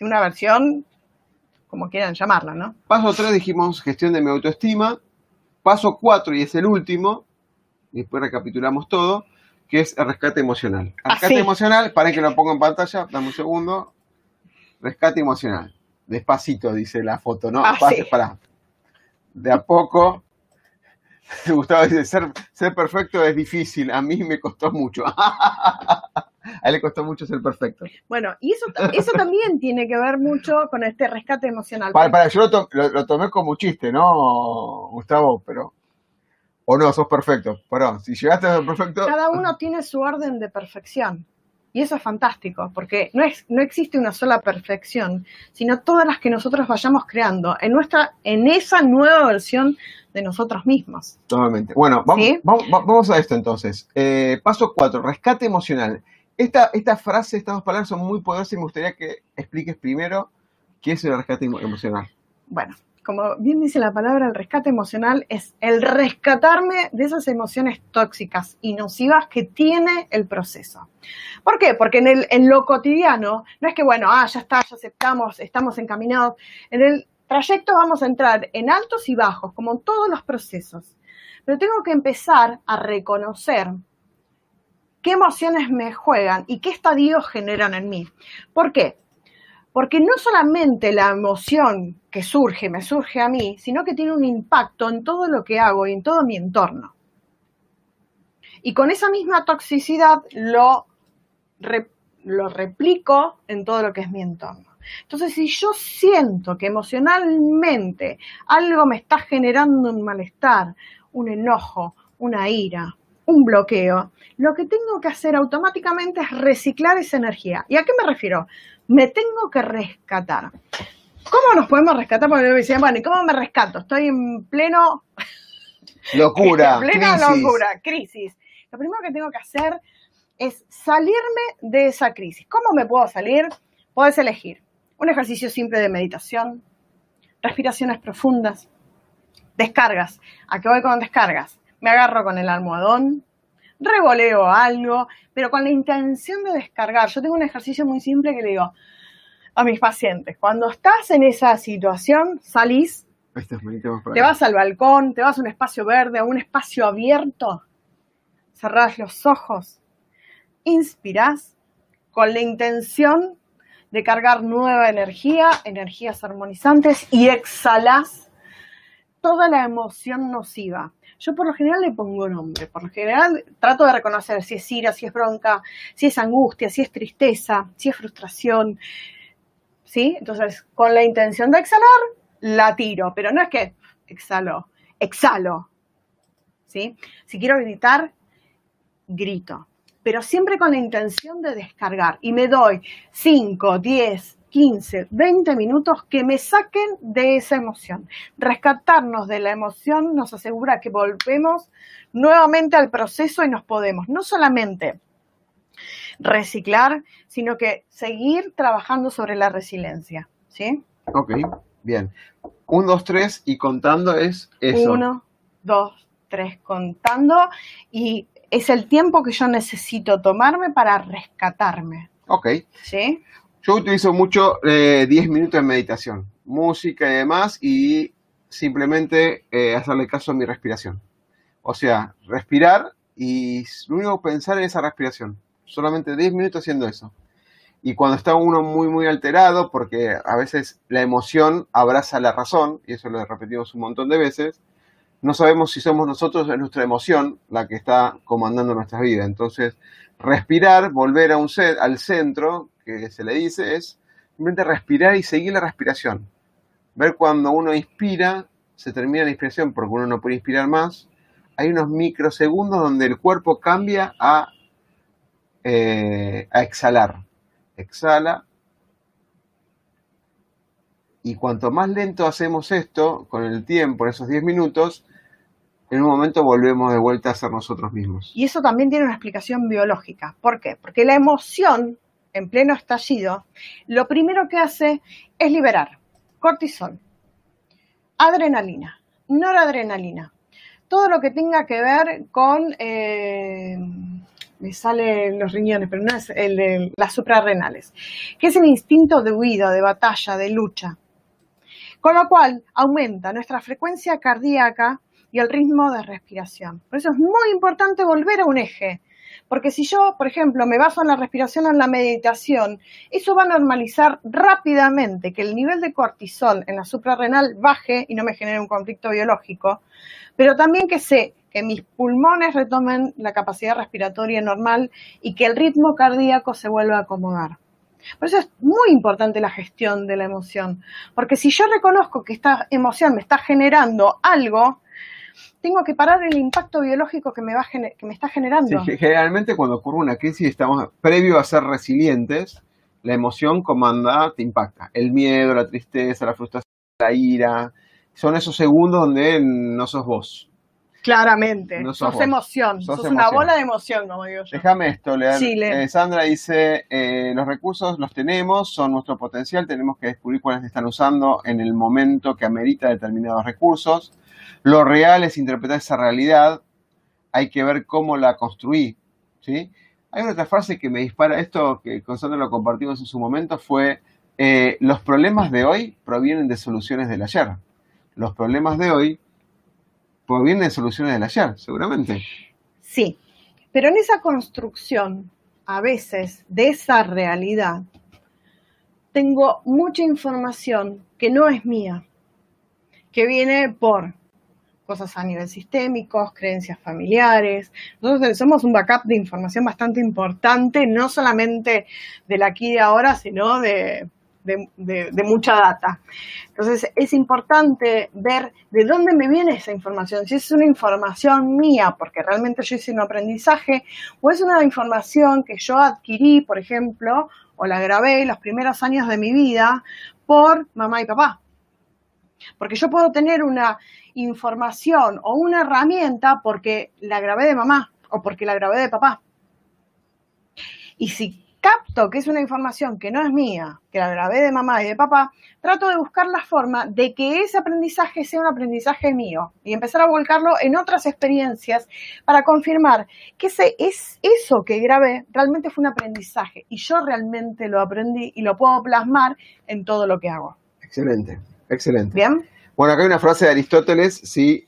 una versión, como quieran llamarla, ¿no? Paso 3 dijimos gestión de mi autoestima. Paso 4, y es el último, y después recapitulamos todo, que es el rescate emocional. Ah, rescate emocional, para que lo ponga en pantalla, dame un segundo. Rescate emocional. Despacito, dice la foto, ¿no? Ah, para. De a poco. Gustavo dice, ser, ser perfecto es difícil, a mí me costó mucho. a él le costó mucho ser perfecto. Bueno, y eso, eso también tiene que ver mucho con este rescate emocional. Para, yo lo, tomé como chiste, ¿no, Gustavo? Pero. O no, sos perfecto. Perdón, si llegaste a ser perfecto. Cada uno tiene su orden de perfección. Y eso es fantástico, porque no, es, no existe una sola perfección, sino todas las que nosotros vayamos creando en, nuestra, en esa nueva versión de nosotros mismos. Totalmente. Bueno, vamos, vamos, a esto entonces. Eh, paso 4, rescate emocional. Esta, esta frase, estas dos palabras son muy poderosas y me gustaría que expliques primero qué es el rescate emocional. Bueno, como bien dice la palabra, el rescate emocional es el rescatarme de esas emociones tóxicas y nocivas que tiene el proceso. ¿Por qué? Porque en, el, lo cotidiano no es que, bueno, ah, ya está, ya aceptamos, estamos encaminados. En el trayecto vamos a entrar en altos y bajos, como en todos los procesos. Pero tengo que empezar a reconocer qué emociones me juegan y qué estadios generan en mí. ¿Por qué? Porque no solamente la emoción que surge me surge a mí, sino que tiene un impacto en todo lo que hago y en todo mi entorno. Y con esa misma toxicidad lo, lo replico en todo lo que es mi entorno. Entonces, si yo siento que emocionalmente algo me está generando un malestar, un enojo, una ira, un bloqueo, lo que tengo que hacer automáticamente es reciclar esa energía. ¿Y a qué me refiero? Me tengo que rescatar. ¿Cómo nos podemos rescatar? Porque me dicen, bueno, ¿y cómo me rescato? Estoy en pleno... Locura. en plena locura, crisis. Lo primero que tengo que hacer es salirme de esa crisis. ¿Cómo me puedo salir? Puedes elegir un ejercicio simple de meditación, respiraciones profundas, descargas. ¿A qué voy con descargas? Me agarro con el almohadón, revoleo algo, pero con la intención de descargar. Yo tengo un ejercicio muy simple que le digo a mis pacientes, cuando estás en esa situación, salís, te vas al balcón, te vas a un espacio verde, a un espacio abierto, cerrás los ojos, inspirás con la intención de cargar nueva energía, energías armonizantes y exhalás toda la emoción nociva. Yo por lo general le pongo nombre, por lo general trato de reconocer si es ira, si es bronca, si es angustia, si es tristeza, si es frustración, ¿sí? Entonces, con la intención de exhalar, la tiro, pero no es que exhalo, exhalo, ¿sí? Si quiero gritar, grito, pero siempre con la intención de descargar y me doy 5, 10, 15, 20 minutos que me saquen de esa emoción. Rescatarnos de la emoción nos asegura que volvemos nuevamente al proceso y nos podemos no solamente reciclar, sino que seguir trabajando sobre la resiliencia. ¿Sí? Ok, bien. Un, dos, tres y contando es eso. Uno, dos, tres, contando y es el tiempo que yo necesito tomarme para rescatarme. Ok. ¿Sí? Yo utilizo mucho 10 eh, minutos de meditación, música y demás, y simplemente eh, hacerle caso a mi respiración. O sea, respirar y lo único pensar en esa respiración. Solamente 10 minutos haciendo eso. Y cuando está uno muy, muy alterado, porque a veces la emoción abraza la razón, y eso lo repetimos un montón de veces, no sabemos si somos nosotros o nuestra emoción la que está comandando nuestra vida. Entonces, respirar, volver a un set, al centro, que se le dice, es simplemente respirar y seguir la respiración. Ver cuando uno inspira, se termina la inspiración porque uno no puede inspirar más. Hay unos microsegundos donde el cuerpo cambia a, eh, a exhalar. Exhala. Y cuanto más lento hacemos esto, con el tiempo, esos 10 minutos, en un momento volvemos de vuelta a ser nosotros mismos. Y eso también tiene una explicación biológica. ¿Por qué? Porque la emoción, en pleno estallido, lo primero que hace es liberar cortisol, adrenalina, noradrenalina, todo lo que tenga que ver con, eh, me salen los riñones, pero no es el, las suprarrenales, que es el instinto de huida, de batalla, de lucha. Con lo cual aumenta nuestra frecuencia cardíaca y el ritmo de respiración. Por eso es muy importante volver a un eje. Porque si yo, por ejemplo, me baso en la respiración o en la meditación, eso va a normalizar rápidamente que el nivel de cortisol en la suprarrenal baje y no me genere un conflicto biológico, pero también que sé que mis pulmones retomen la capacidad respiratoria normal y que el ritmo cardíaco se vuelva a acomodar. Por eso es muy importante la gestión de la emoción, porque si yo reconozco que esta emoción me está generando algo, tengo que parar el impacto biológico que me, va que me está generando. Generalmente cuando ocurre una crisis estamos previo a ser resilientes, la emoción comanda, te impacta. El miedo, la tristeza, la frustración, la ira, son esos segundos donde no sos vos. Claramente, no sos, emoción, sos, una bola de emoción, como digo yo. Déjame esto, leer. Eh, Sandra dice, eh, los recursos los tenemos, son nuestro potencial, tenemos que descubrir cuáles están usando en el momento que amerita determinados recursos. Lo real es interpretar esa realidad, hay que ver cómo la construí. ¿sí? Hay otra frase que me dispara, esto que con Sandra lo compartimos en su momento, fue, eh, los problemas de hoy provienen de soluciones del ayer. Los problemas de hoy provienen de soluciones del ayer, seguramente. Sí, pero en esa construcción, a veces, de esa realidad, tengo mucha información que no es mía, que viene por cosas a nivel sistémico, creencias familiares. Nosotros somos un backup de información bastante importante, no solamente del aquí y de ahora, sino de, de, mucha data. Entonces es importante ver de dónde me viene esa información, si es una información mía, porque realmente yo hice un aprendizaje, o es una información que yo adquirí, por ejemplo, o la grabé los primeros años de mi vida por mamá y papá. Porque yo puedo tener una información o una herramienta porque la grabé de mamá o porque la grabé de papá. Y si capto que es una información que no es mía, que la grabé de mamá y de papá, trato de buscar la forma de que ese aprendizaje sea un aprendizaje mío y empezar a volcarlo en otras experiencias para confirmar que ese es eso que grabé realmente fue un aprendizaje y yo realmente lo aprendí y lo puedo plasmar en todo lo que hago. Excelente, excelente. Bien. Bueno, acá hay una frase de Aristóteles, sí,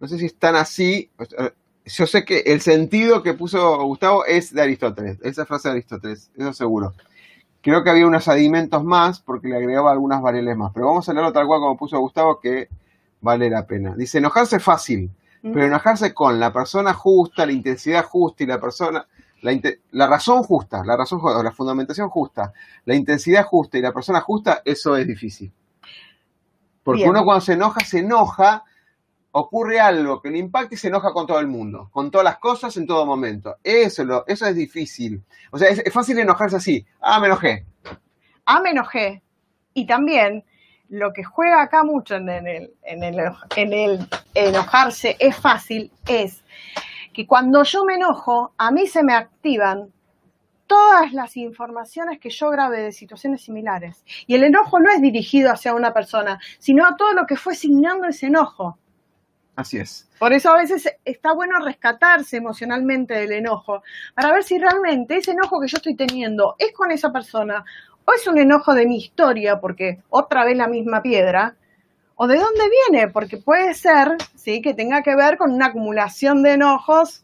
no sé si están así, yo sé que el sentido que puso Gustavo es de Aristóteles, esa frase de Aristóteles, eso seguro. Creo que había unos adimentos más porque le agregaba algunas variables más, pero vamos a leerlo tal cual como puso Gustavo que vale la pena. Dice, enojarse es fácil, pero enojarse con la persona justa, la intensidad justa y la persona, la, razón justa, la razón justa, la fundamentación justa, la intensidad justa y la persona justa, eso es difícil. Porque uno cuando se enoja, se enoja ocurre algo que le impacta y se enoja con todo el mundo, con todas las cosas en todo momento. Eso, lo, eso es difícil. O sea, es, fácil enojarse así. Ah, me enojé. Ah, me enojé. Y también lo que juega acá mucho en el, en el, en el enojarse es fácil, es que cuando yo me enojo, a mí se me activan todas las informaciones que yo grabé de situaciones similares. Y el enojo no es dirigido hacia una persona, sino a todo lo que fue signando ese enojo. Así es. Por eso a veces está bueno rescatarse emocionalmente del enojo, para ver si realmente ese enojo que yo estoy teniendo es con esa persona o es un enojo de mi historia, porque otra vez la misma piedra, o de dónde viene, porque puede ser, sí, que tenga que ver con una acumulación de enojos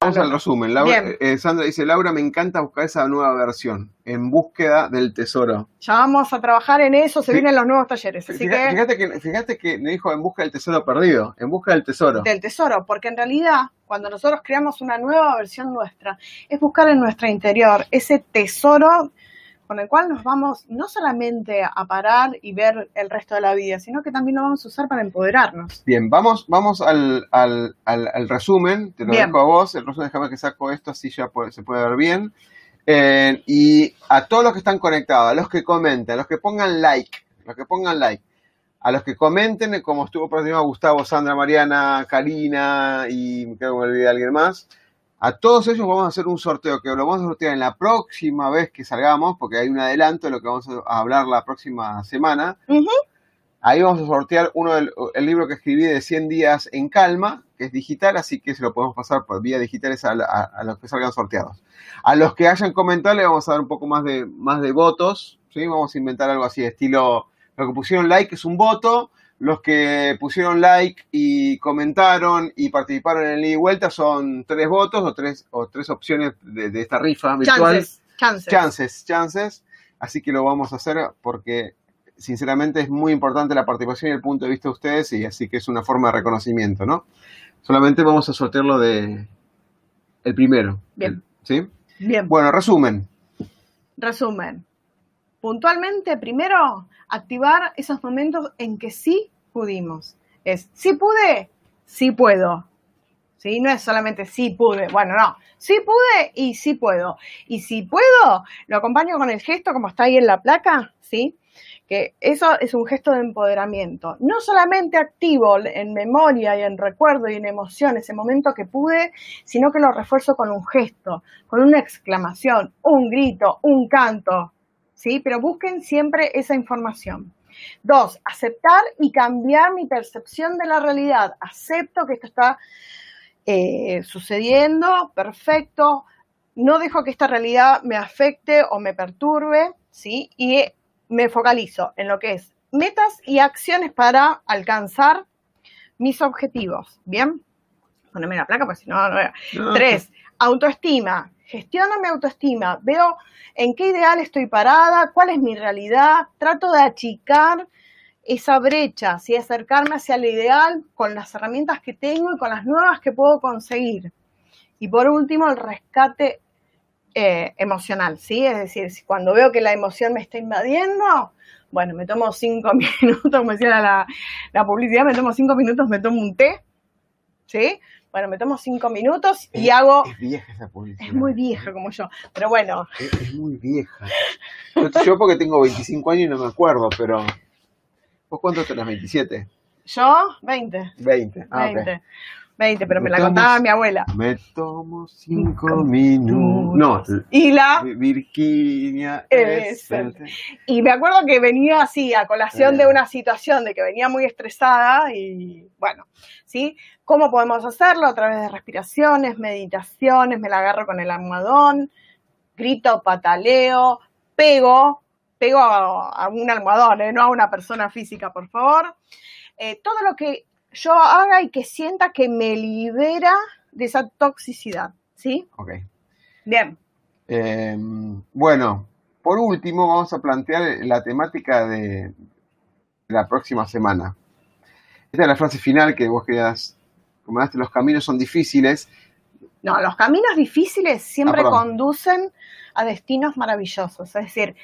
Vamos al resumen. Laura, eh, Sandra dice, Laura, me encanta buscar esa nueva versión, en búsqueda del tesoro. Ya vamos a trabajar en eso, se vienen los nuevos talleres. Así fíjate, que... fíjate, que, me dijo en busca del tesoro perdido, en busca del tesoro. Del tesoro, porque en realidad cuando nosotros creamos una nueva versión nuestra, es buscar en nuestro interior ese tesoro con el cual nos vamos no solamente a parar y ver el resto de la vida, sino que también lo vamos a usar para empoderarnos. Bien, vamos, vamos al, al, al, resumen, te lo dejo a vos, el resumen déjame que saco esto, así ya se puede ver bien. Eh, y a todos los que están conectados, a los que comenten, a los que pongan like, a los que pongan like, a los que comenten, como estuvo por encima Gustavo, Sandra, Mariana, Karina y creo que me olvidé de alguien más, a todos ellos vamos a hacer un sorteo que lo vamos a sortear en la próxima vez que salgamos, porque hay un adelanto de lo que vamos a hablar la próxima semana. Ahí vamos a sortear uno del el libro que escribí de 100 días en calma, que es digital, así que se lo podemos pasar por vía digital a, los que salgan sorteados. A los que hayan comentado le vamos a dar un poco más de, más de votos, ¿sí? Vamos a inventar algo así, estilo, lo que pusieron like es un voto, los que pusieron like y comentaron y participaron en el ida y vuelta son tres votos o tres, o tres opciones de, esta rifa virtual. Chances, chances. Chances, Así que lo vamos a hacer porque sinceramente es muy importante la participación y el punto de vista de ustedes y así que es una forma de reconocimiento, ¿no? Solamente vamos a sortearlo de el primero. Bien. ¿Sí? Bien. Bueno, resumen. Resumen. Puntualmente, primero, activar esos momentos en que sí pudimos. Es, sí pude, sí puedo. ¿Sí? No es solamente sí pude, bueno, no, sí pude y sí puedo. Y si puedo, lo acompaño con el gesto como está ahí en la placa, ¿sí? Que eso es un gesto de empoderamiento. No solamente activo en memoria y en recuerdo y en emoción ese momento que pude, sino que lo refuerzo con un gesto, con una exclamación, un grito, un canto, ¿sí? Pero busquen siempre esa información. Dos, aceptar y cambiar mi percepción de la realidad. Acepto que esto está eh, sucediendo, perfecto. No dejo que esta realidad me afecte o me perturbe, ¿sí? Y me focalizo en lo que es metas y acciones para alcanzar mis objetivos. ¿Bien? Poneme la placa, pues si no, no veo. Tres, autoestima. Gestiono mi autoestima. Veo en qué ideal estoy parada, cuál es mi realidad, trato de achicar esa brecha, ¿sí? acercarme hacia el ideal con las herramientas que tengo y con las nuevas que puedo conseguir. Y por último, el rescate eh, emocional, ¿sí? Es decir, si cuando veo que la emoción me está invadiendo, bueno, me tomo cinco minutos, como decía la, la publicidad, me tomo cinco minutos, me tomo un té, ¿sí? Bueno, me tomo cinco minutos y hago... Es vieja esa publicidad. Es muy vieja como yo, pero bueno. Es, muy vieja. Yo, porque tengo 25 años y no me acuerdo, pero... ¿Vos cuánto tenés? ¿27? Yo, 20. 20, ah, 20. 20, pero me, la contaba mi abuela. Me tomo cinco minutos. No, y la Virginia es Y me acuerdo que venía así, a colación de eh. una situación de que venía muy estresada y bueno, ¿sí? ¿Cómo podemos hacerlo? A través de respiraciones, meditaciones, me la agarro con el almohadón, grito, pataleo, pego, pego a, un almohadón, ¿eh? no a una persona física, por favor. Eh, todo lo que yo haga y que sienta que me libera de esa toxicidad, ¿sí? Ok. Bien. Em, bueno, por último vamos a plantear la temática de la próxima semana. Esta es la frase final que vos querías como los caminos son difíciles. No, los caminos difíciles siempre ah, conducen a destinos maravillosos. Es decir,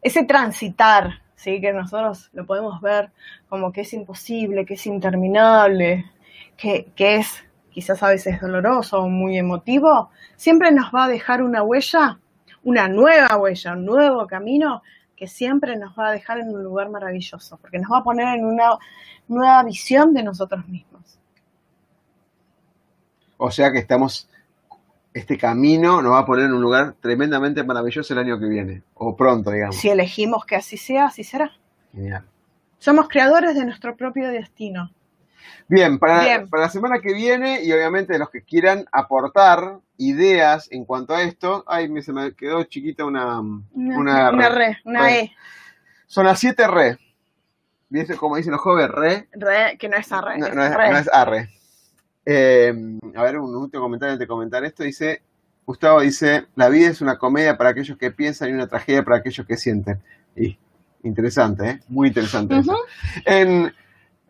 ese transitar ¿sí? que nosotros lo podemos ver como que es imposible, que es interminable, que, que es quizás a veces doloroso o muy emotivo, siempre nos va a dejar una huella, una nueva huella, un nuevo camino que siempre nos va a dejar en un lugar maravilloso, porque nos va a poner en una nueva visión de nosotros mismos. O sea que estamos, este camino nos va a poner en un lugar tremendamente maravilloso el año que viene, o pronto, digamos. Si elegimos que así sea, así será. Genial. Somos creadores de nuestro propio destino. Bien, para, Bien. para la semana que viene y obviamente los que quieran aportar ideas en cuanto a esto, ay, me, se me quedó chiquita una, Una, una re, una Re. E, Son las 7 re. ¿Viste como dicen los jóvenes? Re. re, que no es arre, No, no es, re. no es arre. Eh, a ver, un último comentario antes de comentar esto. Dice, Gustavo dice, la vida es una comedia para aquellos que piensan y una tragedia para aquellos que sienten. Y interesante, ¿eh? Muy interesante. eso. En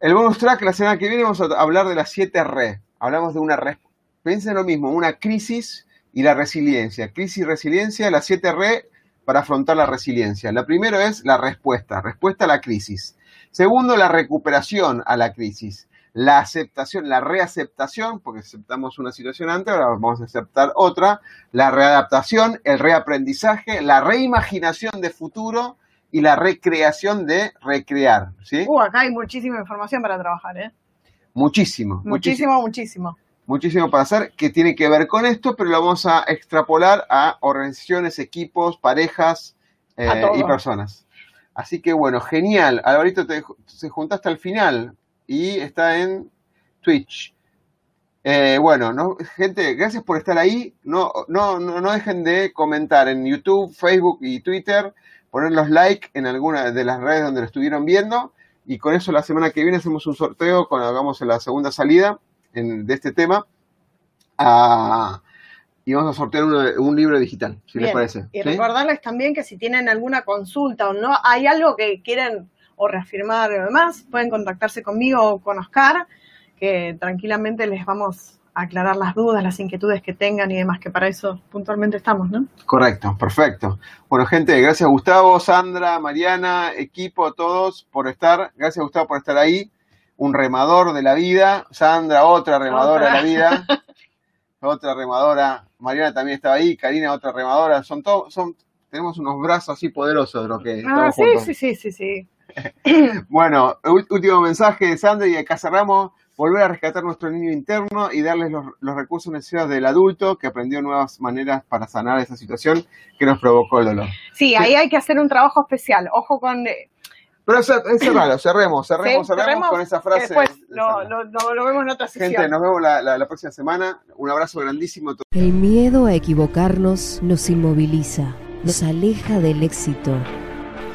el bonus track, la semana que viene vamos a hablar de las 7 re. Hablamos de una re. Piensen lo mismo, una crisis y la resiliencia. Crisis y resiliencia, las 7 re para afrontar la resiliencia. La primero es la respuesta, respuesta a la crisis. Segundo, la recuperación a la crisis. La aceptación, la reaceptación, porque aceptamos una situación antes, ahora vamos a aceptar otra. La readaptación, el reaprendizaje, la reimaginación de futuro y la recreación de recrear. ¿sí? Uh, acá hay muchísima información para trabajar, ¿eh? Muchísimo, muchísimo, Muchísimo, muchísimo. muchísimo para hacer que tiene que ver con esto, pero lo vamos a extrapolar a organizaciones, equipos, parejas eh, A y personas. Así que bueno, genial. Alvarito, te, se juntaste al final y está en Twitch. Eh, bueno, no, gente, gracias por estar ahí. No, no, no, no dejen de comentar en YouTube, Facebook y Twitter, poner los like en alguna de las redes donde lo estuvieron viendo. Y con eso la semana que viene hacemos un sorteo cuando hagamos la segunda salida en- de este tema. Ah, y vamos a sortear un libro digital, si les parece. Y ¿sí? recordarles también que si tienen alguna consulta o no, hay algo que quieren o reafirmar o demás, pueden contactarse conmigo o con Oscar, que tranquilamente les vamos a aclarar las dudas, las inquietudes que tengan y demás, que para eso puntualmente estamos, ¿no? Correcto, perfecto. Bueno, gente, gracias Gustavo, Sandra, Mariana, equipo, todos por estar. Gracias Gustavo por estar ahí. Un remador de la vida. Sandra, otra remadora Otra. de la vida. otra remadora. Mariana también estaba ahí. Karina, otra remadora. Son todos, son, tenemos unos brazos así poderosos de los que Ah, sí, juntos. sí, sí, sí, sí. Bueno, último mensaje de Sandra y acá cerramos. Volver a rescatar nuestro niño interno y darles los, los recursos necesarios del adulto que aprendió nuevas maneras para sanar esa situación que nos provocó el dolor. Sí, ahí hay que hacer un trabajo especial. Ojo con... eh, Pero cer- eh, cerralo, cerremos, cerremos, ¿sí? cerremos Cerremos, con esa frase. Después de lo, lo- lo- lo vemos en otra sesión. Gente, nos vemos la, la- la próxima semana. Un abrazo grandísimo. a todos. El miedo a equivocarnos nos inmoviliza, nos aleja del éxito.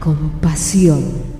con pasión.